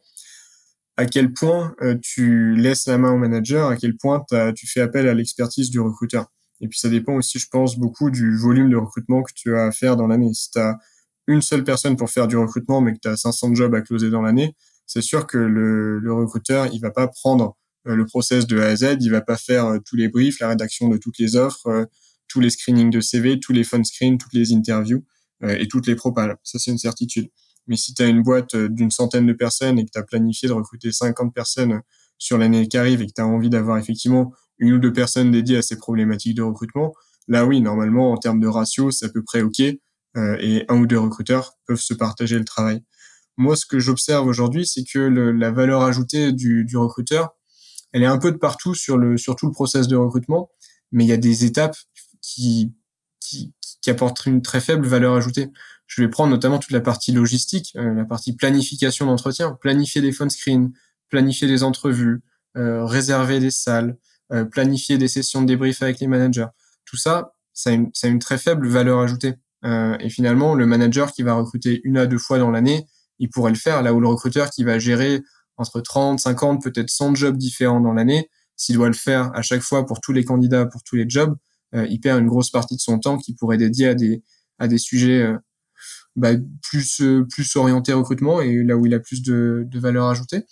à quel point euh, tu laisses la main au manager, à quel point tu fais appel à l'expertise du recruteur. Et puis ça dépend aussi, je pense, beaucoup du volume de recrutement que tu as à faire dans l'année. Si tu as une seule personne pour faire du recrutement, mais que tu as 500 jobs à closer dans l'année, c'est sûr que le, recruteur, il va pas prendre euh, le process de A à Z, il va pas faire euh, tous les briefs, la rédaction de toutes les offres, tous les screenings de CV, tous les phone screens, toutes les interviews et toutes les propales. Ça, c'est une certitude. Mais si tu as une boîte d'une centaine de personnes et que tu as planifié de recruter 50 personnes sur l'année qui arrive et que tu as envie d'avoir effectivement une ou deux personnes dédiées à ces problématiques de recrutement, là oui, normalement, en termes de ratio, c'est à peu près OK. et un ou deux recruteurs peuvent se partager le travail. Moi, ce que j'observe aujourd'hui, c'est que la valeur ajoutée du, recruteur, elle est un peu de partout sur le sur tout le process de recrutement, mais il y a des étapes qui, qui apportent une très faible valeur ajoutée. Je vais prendre notamment toute la partie logistique, euh, la partie planification d'entretien, planifier des phone screens, planifier des entrevues, euh, réserver des salles, euh, planifier des sessions de débrief avec les managers. Tout ça, ça a une, ça a une très faible valeur ajoutée. Euh, et finalement, le manager qui va recruter une à deux fois dans l'année, il pourrait le faire. Là où le recruteur qui va gérer entre 30, 50, peut-être 100 jobs différents dans l'année, s'il doit le faire à chaque fois pour tous les candidats, pour tous les jobs, euh, il perd une grosse partie de son temps qu'il pourrait dédier à des à des sujets euh, bah, plus euh, plus orientés recrutement et là où il a plus de, de valeur ajoutée.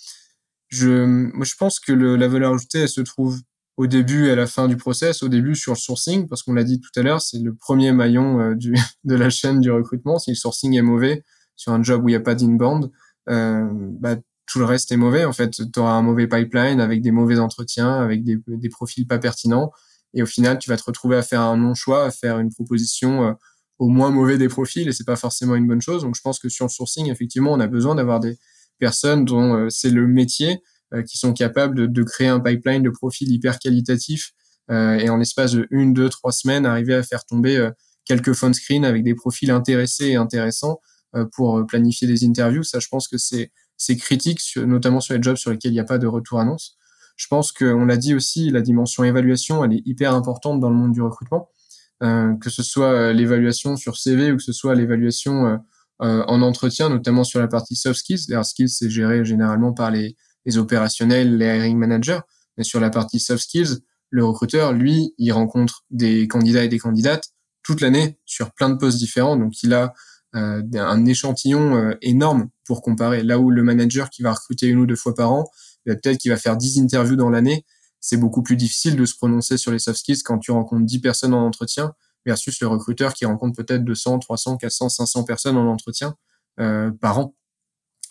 Je moi je pense que le, la valeur ajoutée elle se trouve au début et à la fin du process, au début sur le sourcing parce qu'on l'a dit tout à l'heure, c'est le premier maillon du de la chaîne du recrutement. Si le sourcing est mauvais, sur un job où il n'y a pas d'inbound, euh, bah, tout le reste est mauvais. En fait, tu auras un mauvais pipeline avec des mauvais entretiens, avec des, des, profils pas pertinents. Et au final, tu vas te retrouver à faire un non-choix, à faire une proposition euh, au moins mauvais des profils, et c'est pas forcément une bonne chose. Donc, je pense que sur le sourcing, effectivement, on a besoin d'avoir des personnes dont euh, c'est le métier, euh, qui sont capables de, créer un pipeline de profils hyper qualitatifs, et en l'espace de une, deux, trois semaines, arriver à faire tomber quelques phone screens avec des profils intéressés et intéressants euh, pour euh, planifier des interviews. Ça, je pense que c'est c'est critique, notamment sur les jobs sur lesquels il n'y a pas de retour annonce. Je pense qu'on l'a dit aussi, la dimension évaluation, elle est hyper importante dans le monde du recrutement, euh, que ce soit euh, l'évaluation sur CV ou que ce soit l'évaluation euh, en entretien, notamment sur la partie soft skills. Les skills, c'est géré généralement par les, les opérationnels, les hiring managers, mais sur la partie soft skills, le recruteur, lui, il rencontre des candidats et des candidates toute l'année sur plein de postes différents, donc il a euh, un échantillon euh, énorme pour comparer. Là où le manager qui va recruter une ou deux fois par an, bah, peut-être qu'il va faire 10 interviews dans l'année, c'est beaucoup plus difficile de se prononcer sur les soft skills quand tu rencontres 10 personnes en entretien versus le recruteur qui rencontre peut-être 200, 300, 400, 500 personnes en entretien euh, par an.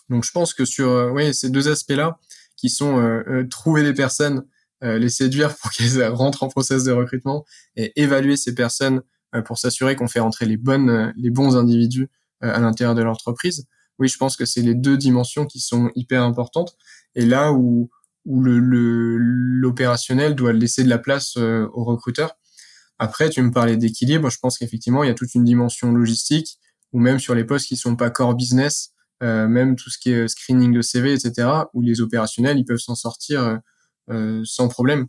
Donc je pense que sur euh, ces deux aspects-là, qui sont euh, trouver des personnes, les séduire pour qu'elles rentrent en process de recrutement et évaluer ces personnes euh, pour s'assurer qu'on fait rentrer les bonnes, euh, les bons individus euh, à l'intérieur de l'entreprise. Oui, je pense que c'est les deux dimensions qui sont hyper importantes. Et là où, où le, l'opérationnel doit laisser de la place aux recruteurs. Après, tu me parlais d'équilibre. Je pense qu'effectivement, il y a toute une dimension logistique, ou même sur les postes qui sont pas core business, euh, même tout ce qui est screening de CV, etc., où les opérationnels, ils peuvent s'en sortir euh, sans problème.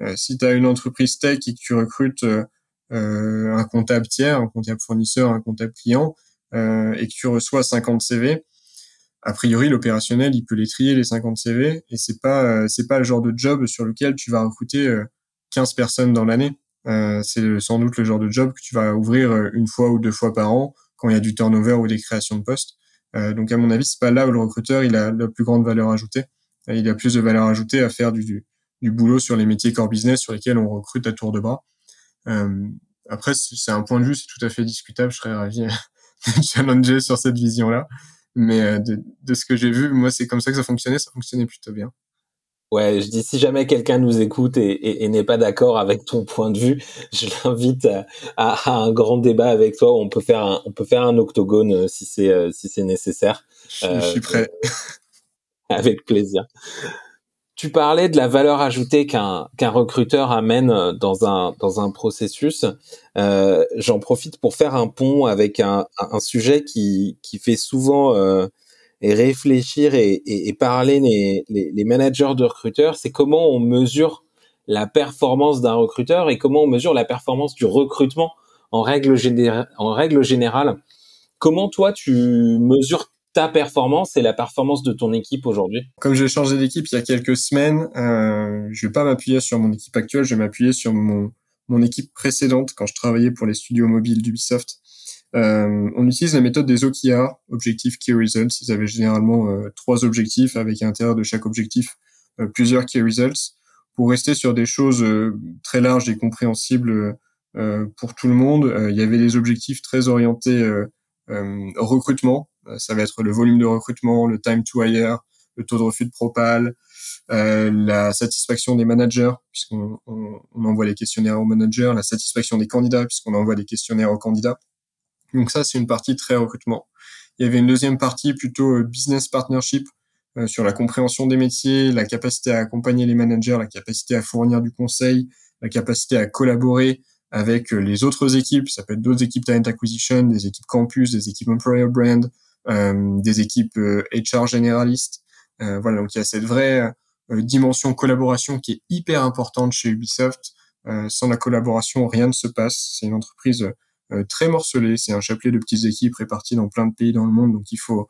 Euh, si tu as une entreprise tech et que tu recrutes euh, un comptable tiers, un comptable fournisseur, un comptable client, euh, et que tu reçois 50 CV, a priori l'opérationnel il peut les trier les 50 CV et c'est pas euh, c'est pas le genre de job sur lequel tu vas recruter 15 personnes dans l'année. Euh, c'est sans doute le genre de job que tu vas ouvrir une fois ou deux fois par an quand il y a du turnover ou des créations de postes. Euh, donc à mon avis, c'est pas là où le recruteur il a la plus grande valeur ajoutée. Il a plus de valeur ajoutée à faire du, du boulot sur les métiers core business sur lesquels on recrute à tour de bras. Euh, après, c'est un point de vue, c'est tout à fait discutable. Je serais ravi de challenger sur cette vision-là. Mais euh, de, de, ce que j'ai vu, moi, c'est comme ça que ça fonctionnait. Ça fonctionnait plutôt bien. Ouais, je dis si jamais quelqu'un nous écoute et, n'est pas d'accord avec ton point de vue, je l'invite à, un grand débat avec toi. On peut faire un, on peut faire un octogone euh, si c'est euh, si c'est nécessaire. Je, suis prêt. avec plaisir. Tu parlais de la valeur ajoutée qu'un qu'un recruteur amène dans un dans un processus. Euh, J'en profite pour faire un pont avec un, un sujet qui qui fait souvent euh, et réfléchir et, et, parler les, les, les, managers de recruteurs, c'est comment on mesure la performance d'un recruteur et comment on mesure la performance du recrutement en règle, en règle générale. Comment toi tu mesures ta performance et la performance de ton équipe aujourd'hui Comme j'ai changé d'équipe il y a quelques semaines, euh, je vais pas m'appuyer sur mon équipe actuelle, je vais m'appuyer sur mon, mon équipe précédente quand je travaillais pour les studios mobiles d'Ubisoft. Euh, on utilise la méthode des OKR, Objective Key Results. Ils avaient généralement euh, trois objectifs avec à l'intérieur de chaque objectif euh, plusieurs Key Results pour rester sur des choses très larges et compréhensibles pour tout le monde. il y avait des objectifs très orientés recrutement. Ça va être le volume de recrutement, le time to hire, le taux de refus de propal, la satisfaction des managers, puisqu'on on, envoie les questionnaires aux managers, la satisfaction des candidats, puisqu'on envoie des questionnaires aux candidats. Donc ça, c'est une partie très recrutement. Il y avait une deuxième partie plutôt euh, business partnership euh, sur la compréhension des métiers, la capacité à accompagner les managers, la capacité à fournir du conseil, la capacité à collaborer avec euh, les autres équipes. Ça peut être d'autres équipes talent acquisition, des équipes campus, des équipes employer brand, euh, des équipes HR généralistes. voilà, donc il y a cette vraie dimension collaboration qui est hyper importante chez Ubisoft. sans la collaboration, rien ne se passe. C'est une entreprise euh, très morcelé. C'est un chapelet de petites équipes réparties dans plein de pays dans le monde, donc il faut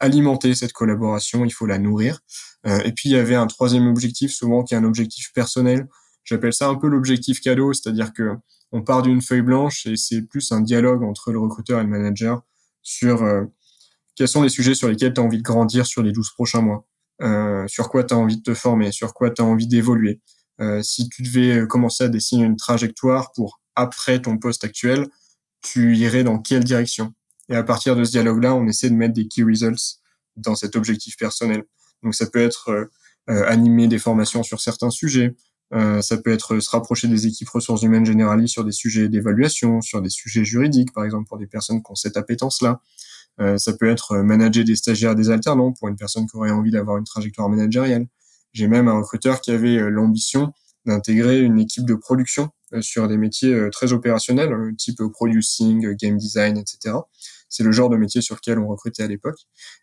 alimenter cette collaboration, il faut la nourrir. Euh, et puis il y avait un troisième objectif, souvent qui est un objectif personnel. J'appelle ça un peu l'objectif cadeau, c'est-à-dire que on part d'une feuille blanche et c'est plus un dialogue entre le recruteur et le manager sur euh, quels sont les sujets sur lesquels tu as envie de grandir sur les 12 prochains mois, euh, sur quoi tu as envie de te former, sur quoi tu as envie d'évoluer? Euh, si tu devais commencer à dessiner une trajectoire pour après ton poste actuel, tu irais dans quelle direction? Et à partir de ce dialogue-là, on essaie de mettre des key results dans cet objectif personnel. Donc ça peut être euh, euh, animer des formations sur certains sujets, euh, ça peut être se rapprocher des équipes ressources humaines généralistes sur des sujets d'évaluation, sur des sujets juridiques, par exemple pour des personnes qui ont cette appétence-là. Ça peut être manager des stagiaires, des alternants pour une personne qui aurait envie d'avoir une trajectoire managériale. J'ai même un recruteur qui avait l'ambition d'intégrer une équipe de production euh, sur des métiers euh, très opérationnels, euh, type producing, game design, etc. C'est le genre de métier sur lequel on recrutait à l'époque.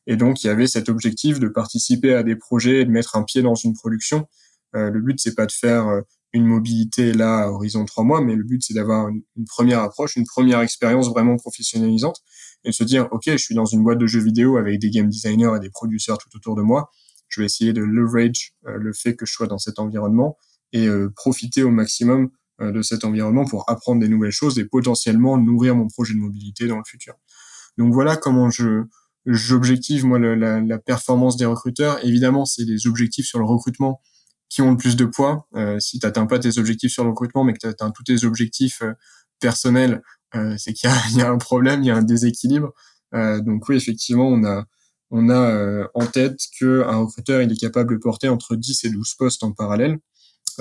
Et donc, il y avait cet objectif de participer à des projets et de mettre un pied dans une production. le but, c'est pas de faire une mobilité là à horizon trois mois, mais le but, c'est d'avoir une, première approche, une première expérience vraiment professionnalisante et se dire, OK, je suis dans une boîte de jeux vidéo avec des game designers et des producteurs tout autour de moi. Je vais essayer de leverage le fait que je sois dans cet environnement et profiter au maximum euh, de cet environnement pour apprendre des nouvelles choses et potentiellement nourrir mon projet de mobilité dans le futur. Donc voilà comment je j'objective moi la, la, performance des recruteurs. Évidemment, c'est des objectifs sur le recrutement qui ont le plus de poids. Euh, si tu n'atteins pas tes objectifs sur le recrutement, mais que tu atteins tous tes objectifs euh, personnels, euh, c'est qu'il y, y a, un problème, il y a un déséquilibre. Euh, donc oui, effectivement, on a on a en tête que un recruteur il est capable de porter entre 10 et 12 postes en parallèle.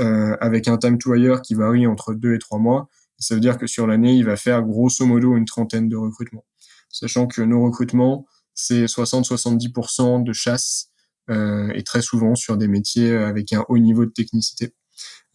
Euh, avec un time to hire qui varie entre deux et trois mois. Ça veut dire que sur l'année, il va faire grosso modo une trentaine de recrutements. Sachant que nos recrutements, c'est 60-70% de chasse euh, et très souvent sur des métiers avec un haut niveau de technicité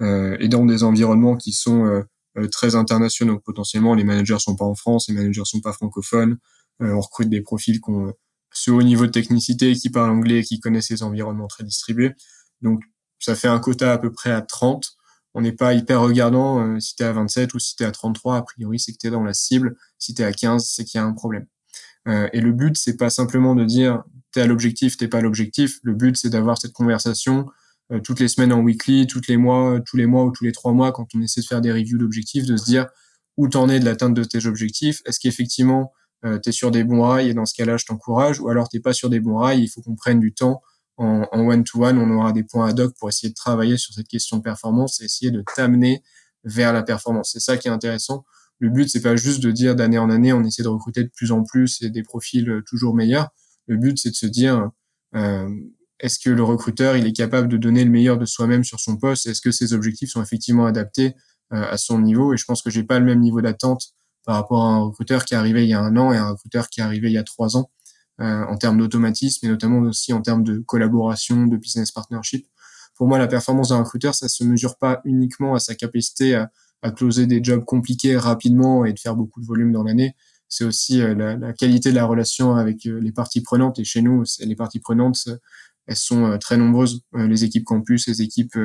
euh, et dans des environnements qui sont euh, euh, très internationaux. Potentiellement, les managers sont pas en France, les managers sont pas francophones. on recrute des profils qui ont ce haut niveau de technicité, qui parlent anglais, qui connaissent ces environnements très distribués. Donc ça fait un quota à peu près à 30. On n'est pas hyper regardant euh, si tu es à 27 ou si tu es à 33. A priori, c'est que tu es dans la cible. Si tu es à 15, c'est qu'il y a un problème. Euh, et le but, c'est pas simplement de dire t'es à l'objectif, t'es pas à l'objectif. Le but, c'est d'avoir cette conversation euh, toutes les semaines en weekly, toutes les mois, tous les mois ou tous les trois mois, quand on essaie de faire des reviews d'objectifs, de se dire où t'en es de l'atteinte de tes objectifs. Est-ce qu'effectivement euh, tu es sur des bons rails et dans ce cas-là, je t'encourage, ou alors t'es pas sur des bons rails, il faut qu'on prenne du temps en, one-to-one, on aura des points ad hoc pour essayer de travailler sur cette question de performance et essayer de t'amener vers la performance. C'est ça qui est intéressant. Le but, c'est pas juste de dire d'année en année, on essaie de recruter de plus en plus et des profils toujours meilleurs. Le but, c'est de se dire, euh, est-ce que le recruteur il est capable de donner le meilleur de soi-même sur son poste? Est-ce que ses objectifs sont effectivement adaptés à son niveau? Et je pense que j'ai pas le même niveau d'attente par rapport à un recruteur qui est arrivé il y a un an et un recruteur qui est arrivé il y a trois ans en termes d'automatisme et notamment aussi en termes de collaboration, de business partnership. Pour moi, la performance d'un recruteur, ça se mesure pas uniquement à sa capacité à, à closer des jobs compliqués rapidement et de faire beaucoup de volume dans l'année. C'est aussi euh, la, la, qualité de la relation avec euh, les parties prenantes. Et chez nous, les parties prenantes, elles sont euh, très nombreuses. Les équipes campus, les équipes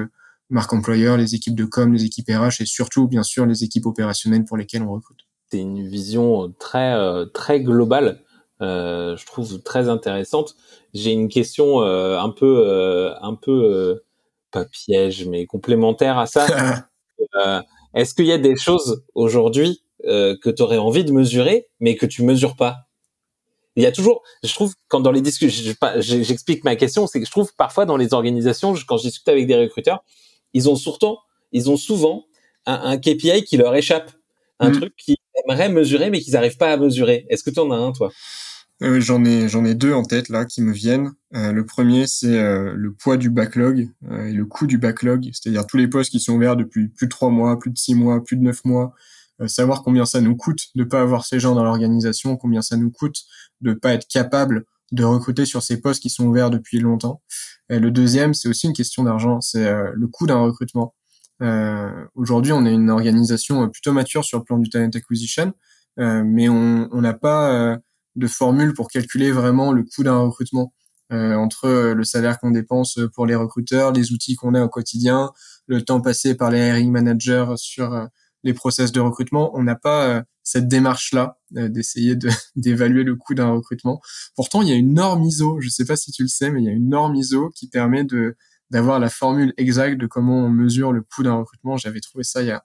marque employeur, les équipes de com, les équipes RH et surtout, bien sûr, les équipes opérationnelles pour lesquelles on recrute. C'est une vision très très globale, euh, je trouve très intéressante. J'ai une question euh, un peu euh, un peu pas piège, mais complémentaire à ça. Est-ce qu'il y a des choses aujourd'hui euh, que tu aurais envie de mesurer, mais que tu mesures pas? Il y a toujours, je trouve, quand dans les discussions, j'explique ma question, c'est que je trouve parfois dans les organisations, quand je discute avec des recruteurs, ils ont surtout, ils ont souvent un, un KPI qui leur échappe, un mm. truc qu'ils aimeraient mesurer, mais qu'ils n'arrivent pas à mesurer. Est-ce que tu en as un, toi? Euh, j'en ai j'en ai deux en tête là qui me viennent. Euh, le premier c'est euh, le poids du backlog et le coût du backlog, c'est-à-dire tous les postes qui sont ouverts depuis plus de trois mois, plus de six mois, plus de neuf mois. Savoir combien ça nous coûte de pas avoir ces gens dans l'organisation, combien ça nous coûte de pas être capable de recruter sur ces postes qui sont ouverts depuis longtemps. Et le deuxième c'est aussi une question d'argent, c'est le coût d'un recrutement. Aujourd'hui on est une organisation plutôt mature sur le plan du talent acquisition, mais on n'a pas de formules pour calculer vraiment le coût d'un recrutement euh, entre euh, le salaire qu'on dépense pour les recruteurs, les outils qu'on a au quotidien, le temps passé par les hiring managers sur euh, les process de recrutement. On n'a pas cette démarche-là d'essayer d'évaluer le coût d'un recrutement. Pourtant, il y a une norme ISO, je ne sais pas si tu le sais, mais il y a une norme ISO qui permet de d'avoir la formule exacte de comment on mesure le coût d'un recrutement. J'avais trouvé ça il y a,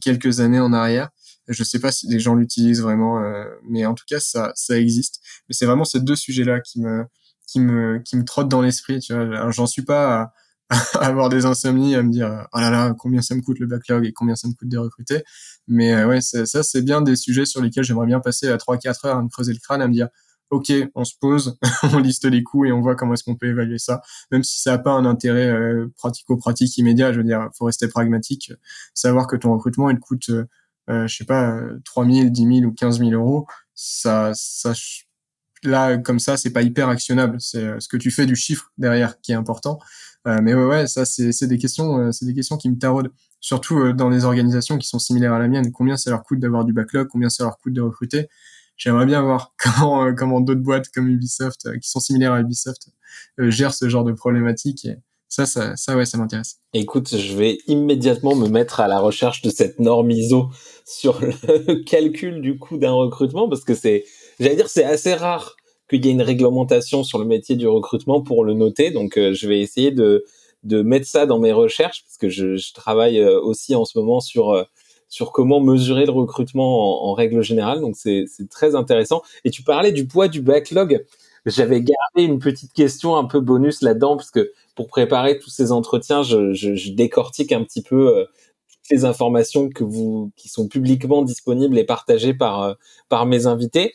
quelques années en arrière. Je sais pas si les gens l'utilisent vraiment, euh, mais en tout cas ça ça existe. Mais c'est vraiment ces deux sujets-là qui me qui me qui me trottent dans l'esprit. Tu vois, j'en suis pas à, avoir des insomnies, à me dire oh là là combien ça me coûte le backlog et combien ça me coûte de recruter. Mais euh, ouais, ça c'est bien des sujets sur lesquels j'aimerais bien passer à 3-4 heures à me creuser le crâne, à me dire ok, on se pose, on liste les coûts et on voit comment est-ce qu'on peut évaluer ça, même si ça n'a pas un intérêt euh, pratico-pratique immédiat. Je veux dire, faut rester pragmatique, savoir que ton recrutement il coûte euh, je sais pas, 3 000, 10 000 ou 15 000 euros, ça, ça, là, comme ça, c'est pas hyper actionnable. C'est euh, ce que tu fais du chiffre derrière qui est important. Euh, mais ouais, ouais, ça, c'est des questions, euh, c'est des questions qui me taraudent. Surtout dans les organisations qui sont similaires à la mienne. Combien ça leur coûte d'avoir du backlog? Combien ça leur coûte de recruter? J'aimerais bien voir comment, comment d'autres boîtes comme Ubisoft, qui sont similaires à Ubisoft, gèrent ce genre de problématiques. Et, ça, ça, ça, ouais, ça m'intéresse. Écoute, je vais immédiatement me mettre à la recherche de cette norme ISO sur le calcul du coût d'un recrutement parce que c'est, j'allais dire, c'est assez rare qu'il y ait une réglementation sur le métier du recrutement pour le noter. Donc, euh, je vais essayer de, de mettre ça dans mes recherches parce que je, travaille euh, aussi en ce moment sur, euh, sur comment mesurer le recrutement en, règle générale. Donc, c'est très intéressant. Et tu parlais du poids du backlog. J'avais gardé une petite question un peu bonus là-dedans parce que pour préparer tous ces entretiens, je, je, décortique un petit peu toutes les informations que vous, qui sont publiquement disponibles et partagées par par mes invités.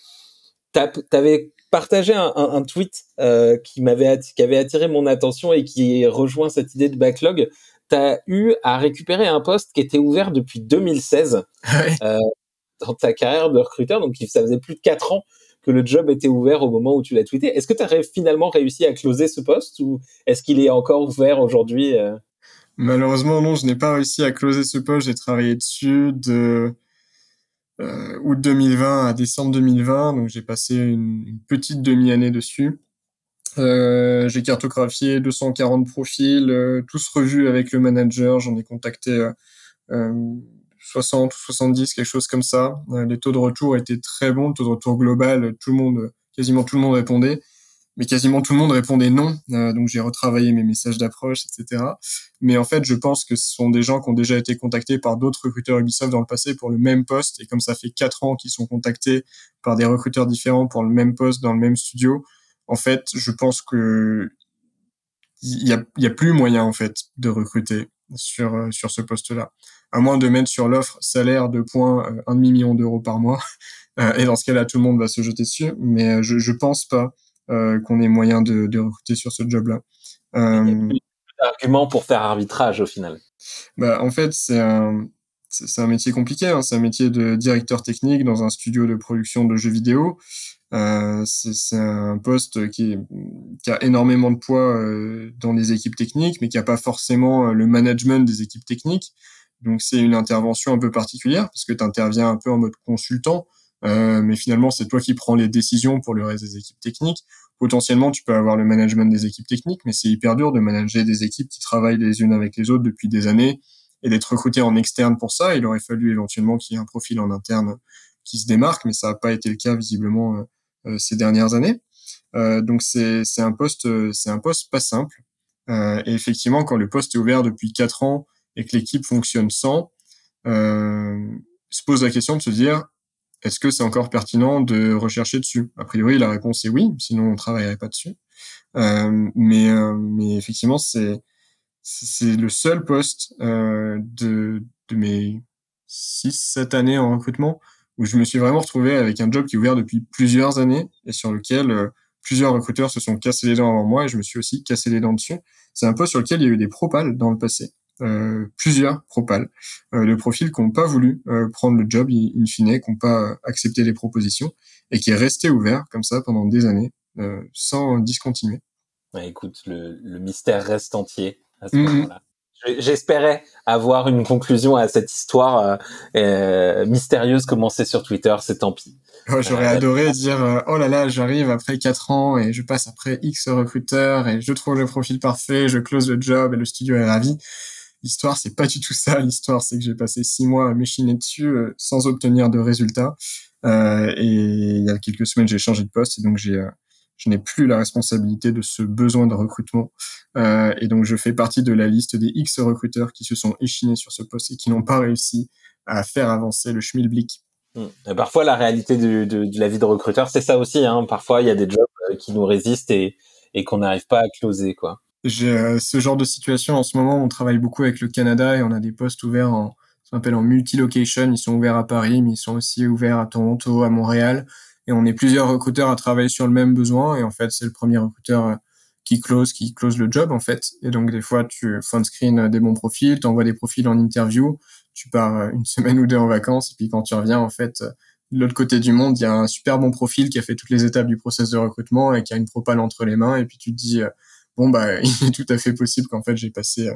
Tu avais un, un, un tweet euh, qui m'avait qui avait attiré mon attention et qui rejoint cette idée de backlog. Tu as eu à récupérer un poste qui était ouvert depuis 2016 euh, dans ta carrière de recruteur, donc ça faisait plus de quatre ans que le job était ouvert au moment où tu l'as tweeté. Est-ce que tu as finalement réussi à closer ce poste ou est-ce qu'il est encore ouvert aujourd'hui euh? Malheureusement, non, je n'ai pas réussi à closer ce poste. J'ai travaillé dessus de euh, août 2020 à décembre 2020, donc j'ai passé une, petite demi-année dessus. Euh, j'ai cartographié 240 profils, euh, tous revus avec le manager. J'en ai contacté 60 ou 70, quelque chose comme ça. Euh, les taux de retour étaient très bons, le taux de retour global, tout le monde, quasiment tout le monde répondait, mais quasiment tout le monde répondait non. Euh, donc j'ai retravaillé mes messages d'approche, etc. Mais en fait, je pense que ce sont des gens qui ont déjà été contactés par d'autres recruteurs Ubisoft dans le passé pour le même poste, et comme ça fait quatre ans qu'ils sont contactés par des recruteurs différents pour le même poste dans le même studio, en fait, je pense que il y a, y a plus moyen en fait de recruter sur euh, sur ce poste-là à moins de mettre sur l'offre salaire de points un demi million d'euros par mois. Euh, et dans ce cas-là, tout le monde va se jeter dessus. Mais euh, je, je pense pas qu'on ait moyen de, de, recruter sur ce job-là. Euh, argument pour faire arbitrage au final. Bah, en fait, c'est un, c'est un métier compliqué. Hein. C'est un métier de directeur technique dans un studio de production de jeux vidéo. Euh, c'est un poste qui, qui, a énormément de poids euh, dans les équipes techniques, mais qui n'a pas forcément euh, le management des équipes techniques. Donc c'est une intervention un peu particulière parce que tu interviens un peu en mode consultant, euh, mais finalement c'est toi qui prends les décisions pour le reste des équipes techniques. Potentiellement tu peux avoir le management des équipes techniques, mais c'est hyper dur de manager des équipes qui travaillent les unes avec les autres depuis des années et d'être recruté en externe pour ça. Il aurait fallu éventuellement qu'il y ait un profil en interne qui se démarque, mais ça n'a pas été le cas visiblement euh, euh, ces dernières années. Euh, donc c'est un poste c'est un poste pas simple. et effectivement, quand le poste est ouvert depuis quatre ans et que l'équipe fonctionne sans, se pose la question de se dire est-ce que c'est encore pertinent de rechercher dessus? A priori, la réponse est oui, sinon on travaillerait pas dessus. Euh, mais, mais effectivement, c'est le seul poste euh, de, de mes 6-7 années en recrutement où je me suis vraiment retrouvé avec un job qui est ouvert depuis plusieurs années et sur lequel euh, plusieurs recruteurs se sont cassés les dents avant moi et je me suis aussi cassé les dents dessus. C'est un poste sur lequel il y a eu des propales dans le passé. Euh, plusieurs propales euh, de profils qui n'ont pas voulu euh, prendre le job in fine, qui n'ont pas accepté les propositions et qui est resté ouvert comme ça pendant des années euh, sans discontinuer. Ouais, écoute, le, le mystère reste entier. Mm-hmm. J'espérais avoir une conclusion à cette histoire euh, mystérieuse commencée sur Twitter, c'est tant pis. J'aurais euh, adoré dire oh là là, j'arrive après quatre ans et je passe après X recruteurs et je trouve le profil parfait, je close le job et le studio est ravi. L'histoire, c'est pas du tout ça. L'histoire, c'est que j'ai passé six mois à m'échiner dessus sans obtenir de résultats. et il y a quelques semaines, j'ai changé de poste et donc j'ai je n'ai plus la responsabilité de ce besoin de recrutement. Euh, et donc, je fais partie de la liste des X recruteurs qui se sont échinés sur ce poste et qui n'ont pas réussi à faire avancer le schmilblick. Mmh. parfois, la réalité de, de, de, la vie de recruteur, c'est ça aussi. Hein. Parfois, il y a des jobs euh, qui nous résistent et, et qu'on n'arrive pas à closer. quoi. J'ai euh, ce genre de situation en ce moment. On travaille beaucoup avec le Canada et on a des postes ouverts en, qu'on en multi-location. Ils sont ouverts à Paris, mais ils sont aussi ouverts à Toronto, à Montréal. Et on est plusieurs recruteurs à travailler sur le même besoin. Et en fait c'est le premier recruteur euh, qui close qui close le job en fait. Et donc des fois tu phone screen des bons profils tu envoies des profils en interview. Tu pars euh, une semaine ou deux en vacances. Et puis quand tu reviens en fait euh, de l'autre côté du monde il y a un super bon profil qui a fait toutes les étapes du process de recrutement et qui a une propale entre les mains. Et puis tu te dis bon bah il est tout à fait possible qu'en fait j'ai passé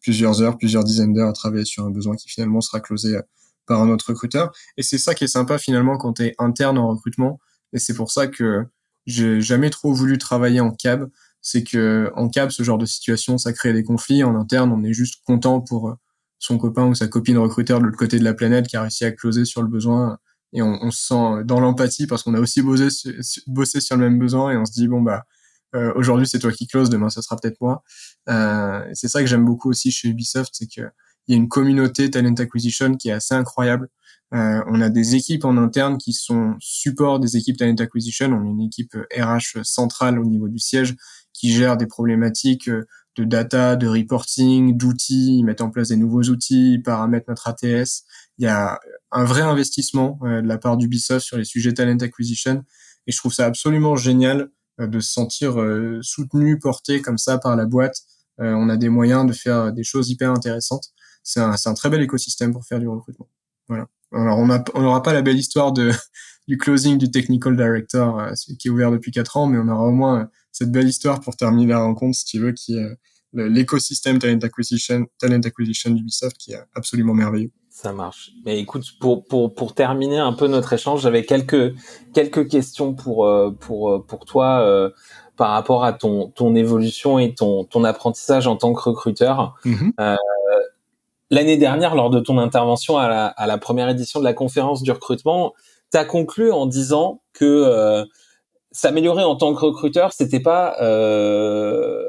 plusieurs heures plusieurs dizaines d'heures à travailler sur un besoin qui finalement sera closé par un autre recruteur. Et c'est ça qui est sympa finalement quand tu interne en recrutement. Et c'est pour ça que j'ai jamais trop voulu travailler en cab. C'est que en cab, ce genre de situation, ça crée des conflits. En interne, on est juste content pour euh, son copain ou sa copine recruteur de l'autre côté de la planète qui a réussi à closer sur le besoin. Et on, on se sent dans l'empathie parce qu'on a aussi bossé, bossé sur le même besoin et on se dit bon bah euh, aujourd'hui c'est toi qui close, demain ça sera peut-être moi. Euh, c'est ça que j'aime beaucoup aussi chez Ubisoft, c'est que il y a une communauté talent acquisition qui est assez incroyable. Euh, on a des équipes en interne qui sont support des équipes talent acquisition. On a une équipe RH centrale au niveau du siège qui gère des problématiques de data, de reporting, d'outils. Ils mettent en place des nouveaux outils, ils paramètrent notre ATS. Il y a un vrai investissement euh, de la part d'Ubisoft sur les sujets talent acquisition. Et je trouve ça absolument génial euh, de se sentir euh, soutenu, porté comme ça par la boîte. on a des moyens de faire des choses hyper intéressantes c'est un, un, très bel écosystème pour faire du recrutement. Voilà. Alors on n'aura pas la belle histoire de du closing du technical director euh, qui est ouvert depuis quatre ans, mais on aura au moins euh, cette belle histoire pour terminer la rencontre, si tu veux, qui est euh, l'écosystème talent acquisition, talent acquisition d'Ubisoft qui est absolument merveilleux. Ça marche. Mais écoute, pour pour pour terminer un peu notre échange, j'avais quelques quelques questions pour pour pour toi euh, par rapport à ton ton évolution et ton ton apprentissage en tant que recruteur. Mm-hmm. euh, l'année dernière, lors de ton intervention à la, à la, première édition de la conférence du recrutement, tu as conclu en disant que euh, s'améliorer en tant que recruteur, c'était pas euh,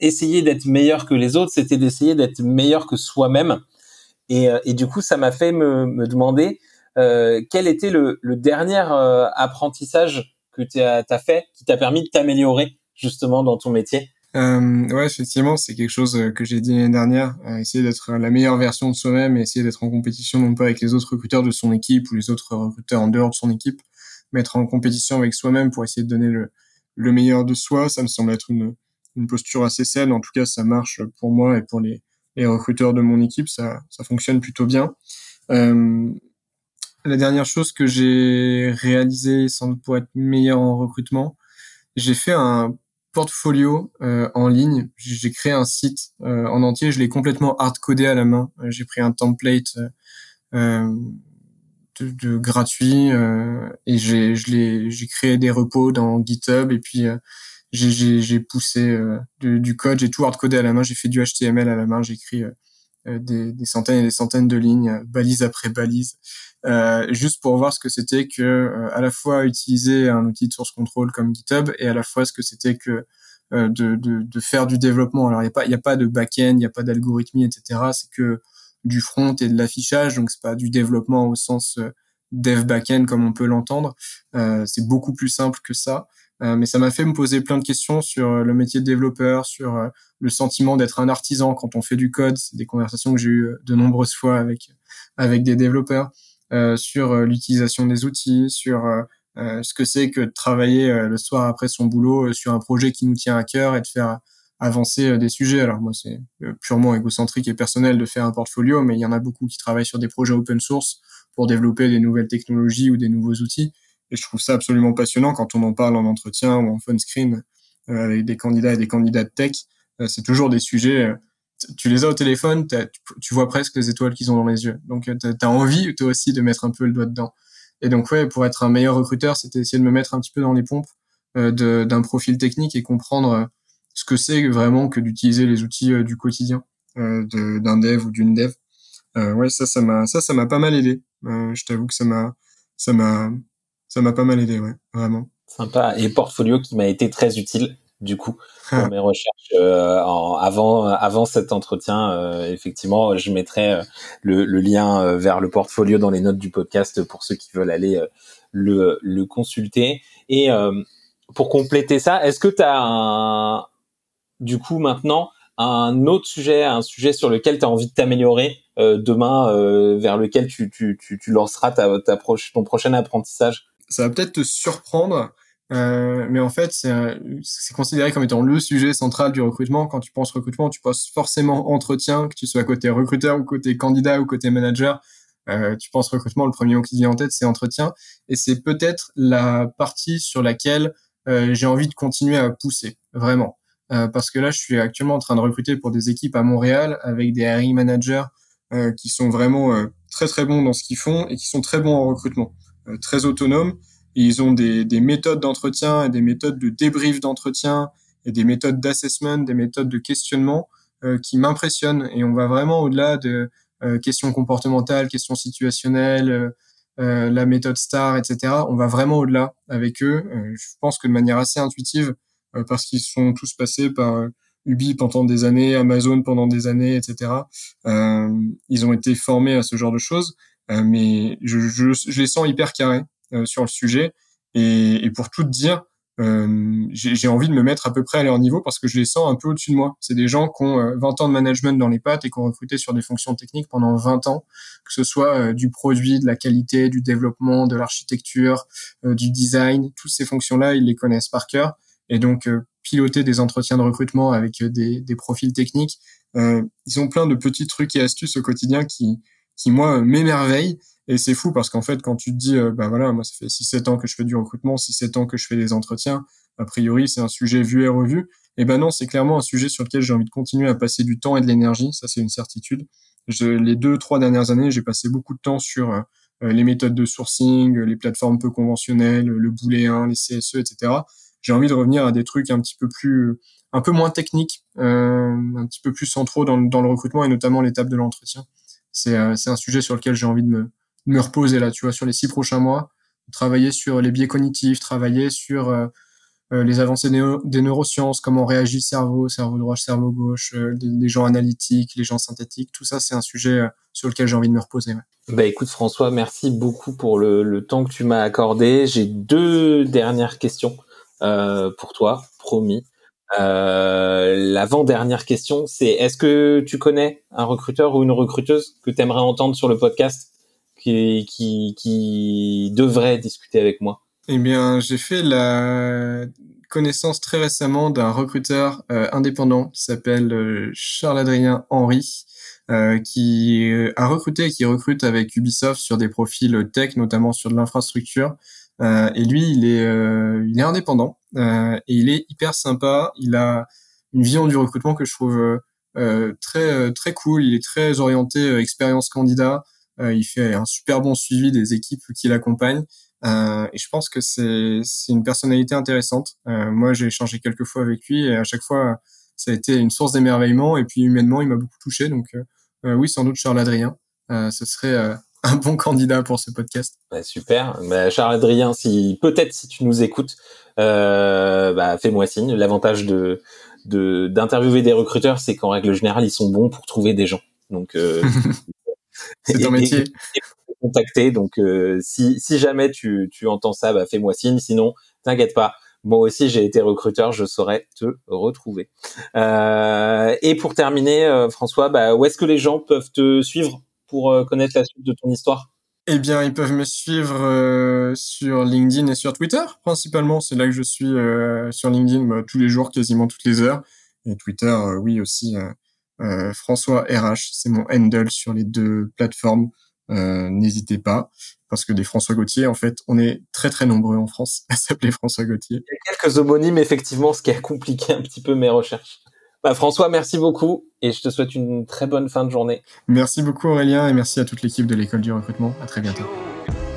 essayer d'être meilleur que les autres, c'était d'essayer d'être meilleur que soi-même. Et, euh, et, du coup, ça m'a fait me, me demander euh, quel était le, le dernier euh, apprentissage que tu as, fait qui t'a permis de t'améliorer justement dans ton métier? Euh, ouais, effectivement, c'est quelque chose que j'ai dit l'année dernière. Euh, essayer d'être la meilleure version de soi-même et essayer d'être en compétition non pas avec les autres recruteurs de son équipe ou les autres recruteurs en dehors de son équipe, mais être en compétition avec soi-même pour essayer de donner le le meilleur de soi. Ça me semble être une, une posture assez saine. En tout cas, ça marche pour moi et pour les, les recruteurs de mon équipe. Ça, ça fonctionne plutôt bien. Euh, la dernière chose que j'ai réalisé sans doute pour être meilleur en recrutement, j'ai fait un portfolio euh, en ligne. J'ai créé un site euh, en entier. Je l'ai complètement hard-codé à la main. Euh, j'ai pris un template euh, de, de, gratuit et j'ai créé des repos dans GitHub et puis j'ai poussé du, du, code. J'ai tout hard-codé à la main. J'ai fait du HTML à la main. J'ai écrit des, des, centaines et des centaines de lignes, balise après balise, euh, juste pour voir ce que c'était que euh, à la fois utiliser un outil de source control comme GitHub et à la fois ce que c'était que euh, de, de, de, faire du développement. Alors il n'y a pas il a pas de back-end, il n'y a pas d'algorithmie, etc. C'est que du front et de l'affichage, donc c'est pas du développement au sens dev back-end comme on peut l'entendre. c'est beaucoup plus simple que ça. Mais ça m'a fait me poser plein de questions sur le métier de développeur, sur le sentiment d'être un artisan quand on fait du code. C'est des conversations que j'ai eues de nombreuses fois avec avec des développeurs. Euh, sur euh, l'utilisation des outils, sur euh, ce que c'est que de travailler le soir après son boulot sur un projet qui nous tient à cœur et de faire avancer des sujets. Alors moi, c'est purement égocentrique et personnel de faire un portfolio, mais il y en a beaucoup qui travaillent sur des projets open source pour développer des nouvelles technologies ou des nouveaux outils. Et je trouve ça absolument passionnant quand on en parle en entretien ou en phone screen avec des candidats et des candidats de tech. c'est toujours des sujets tu les as au téléphone, tu vois presque les étoiles qu'ils ont dans les yeux. Donc, euh, tu as envie, toi aussi, de mettre un peu le doigt dedans. Et donc, ouais, pour être un meilleur recruteur, c'était essayer de me mettre un petit peu dans les pompes euh, d'un profil technique et comprendre euh, ce que c'est vraiment que d'utiliser les outils du quotidien d'un dev ou d'une dev. ouais, ça, ça m'a, ça, ça m'a pas mal aidé. je t'avoue que ça m'a, ça m'a, ça m'a pas mal aidé, ouais, vraiment. Sympa. Et portfolio qui m'a été très utile du coup pour mes recherches euh, en, avant avant cet entretien euh, effectivement je mettrai euh, le, le, lien vers le portfolio dans les notes du podcast pour ceux qui veulent aller le, le consulter et pour compléter ça est-ce que tu as un du coup maintenant un autre sujet un sujet sur lequel tu as envie de t'améliorer demain vers lequel tu, tu, tu, tu lanceras ta, ta proche, ton prochain apprentissage? Ça va peut-être te surprendre euh, mais en fait, c'est considéré comme étant le sujet central du recrutement. Quand tu penses recrutement, tu penses forcément entretien, que tu sois côté recruteur ou côté candidat ou côté manager. Euh, tu penses recrutement, le premier mot qui vient en tête, c'est entretien. Et c'est peut-être la partie sur laquelle euh, j'ai envie de continuer à pousser, vraiment. Euh, parce que là, je suis actuellement en train de recruter pour des équipes à Montréal avec des hiring managers euh, qui sont vraiment euh, très très bons dans ce qu'ils font et qui sont très bons en recrutement, très autonomes ils ont des, des méthodes d'entretien et des méthodes de débrief d'entretien et des méthodes d'assessment, des méthodes de questionnement euh, qui m'impressionnent. Et on va vraiment au-delà de euh, questions comportementales, questions situationnelles, euh, euh la méthode STAR, etc. On va vraiment au-delà avec eux. Euh, je pense que de manière assez intuitive, parce qu'ils sont tous passés par Ubi pendant des années, Amazon pendant des années, etc. ils ont été formés à ce genre de choses, mais je, je, je les sens hyper carrés. Euh, sur le sujet. Et, et, pour tout dire, euh, j'ai envie de me mettre à peu près à leur niveau parce que je les sens un peu au-dessus de moi. C'est des gens qui ont 20 euh, ans de management dans les pattes et qui ont recruté sur des fonctions techniques pendant 20 ans, que ce soit du produit, de la qualité, du développement, de l'architecture, du design, toutes ces fonctions-là, ils les connaissent par cœur. Et donc, piloter des entretiens de recrutement avec des, des profils techniques, ils ont plein de petits trucs et astuces au quotidien qui, qui moi, m'émerveillent et c'est fou parce qu'en fait, quand tu te dis, euh, bah voilà, moi ça fait 6-7 ans que je fais du recrutement, 6-7 ans que je fais des entretiens, a priori c'est un sujet vu et revu. Et ben non, c'est clairement un sujet sur lequel j'ai envie de continuer à passer du temps et de l'énergie, ça c'est une certitude. Je, les deux, trois dernières années, j'ai passé beaucoup de temps sur euh, les méthodes de sourcing, les plateformes peu conventionnelles, le booléen, les CSE, etc. J'ai envie de revenir à des trucs un petit peu plus, un peu moins techniques, euh, un petit peu plus centraux dans, dans le recrutement et notamment l'étape de l'entretien. C'est euh, un sujet sur lequel j'ai envie de me, reposer là, tu vois, sur les six prochains mois, travailler sur les biais cognitifs, travailler sur euh, euh, les avancées des neurosciences, comment réagit le cerveau, cerveau droit, cerveau gauche, les, gens analytiques, les gens synthétiques, tout ça, c'est un sujet sur lequel j'ai envie de me reposer. Bah écoute François, merci beaucoup pour le temps que tu m'as accordé. J'ai deux dernières questions pour toi, promis. L'avant-dernière question, c'est est-ce que tu connais un recruteur ou une recruteuse que tu aimerais entendre sur le podcast qui, qui, qui devrait discuter avec moi? Eh bien, j'ai fait la connaissance très récemment d'un recruteur indépendant qui s'appelle Charles-Adrien Henry, qui a recruté et qui recrute avec Ubisoft sur des profils tech, notamment sur de l'infrastructure. et lui, il est, il est indépendant et il est hyper sympa. Il a une vision du recrutement que je trouve euh, très euh, très cool. Il est très orienté euh, expérience candidat. il fait un super bon suivi des équipes qui l'accompagnent. et je pense que c'est c'est une personnalité intéressante. moi, j'ai échangé quelques fois avec lui et à chaque fois, ça a été une source d'émerveillement. Et puis humainement, il m'a beaucoup touché. Donc oui, sans doute Charles Adrien. ce serait un bon candidat pour ce podcast. Bah, super. Bah, Charles Adrien, si peut-être si tu nous écoutes, euh, bah, fais-moi signe. L'avantage de de d'interviewer des recruteurs, c'est qu'en règle générale, ils sont bons pour trouver des gens. Donc euh, c'est ton métier. contacter. Donc euh, si si jamais tu tu entends ça, bah fais-moi signe. Sinon, t'inquiète pas. Moi aussi, j'ai été recruteur, je saurais te retrouver. Euh, et pour terminer, euh, François, bah, où est-ce que les gens peuvent te suivre? Pour euh, connaître la suite de ton histoire? Eh bien, ils peuvent me suivre euh, sur LinkedIn et sur Twitter, principalement. C'est là que je suis euh, sur LinkedIn bah, tous les jours, quasiment toutes les heures. Et Twitter, euh, oui aussi. François RH, c'est mon handle sur les deux plateformes. N'hésitez pas, parce que des François Gauthier, en fait, on est très très nombreux en France à s'appeler François Gauthier. Il y a quelques homonymes, effectivement, ce qui a compliqué un petit peu mes recherches. Bah, François, merci beaucoup et je te souhaite une très bonne fin de journée. Merci beaucoup Aurélien et merci à toute l'équipe de l'école du recrutement. À très bientôt.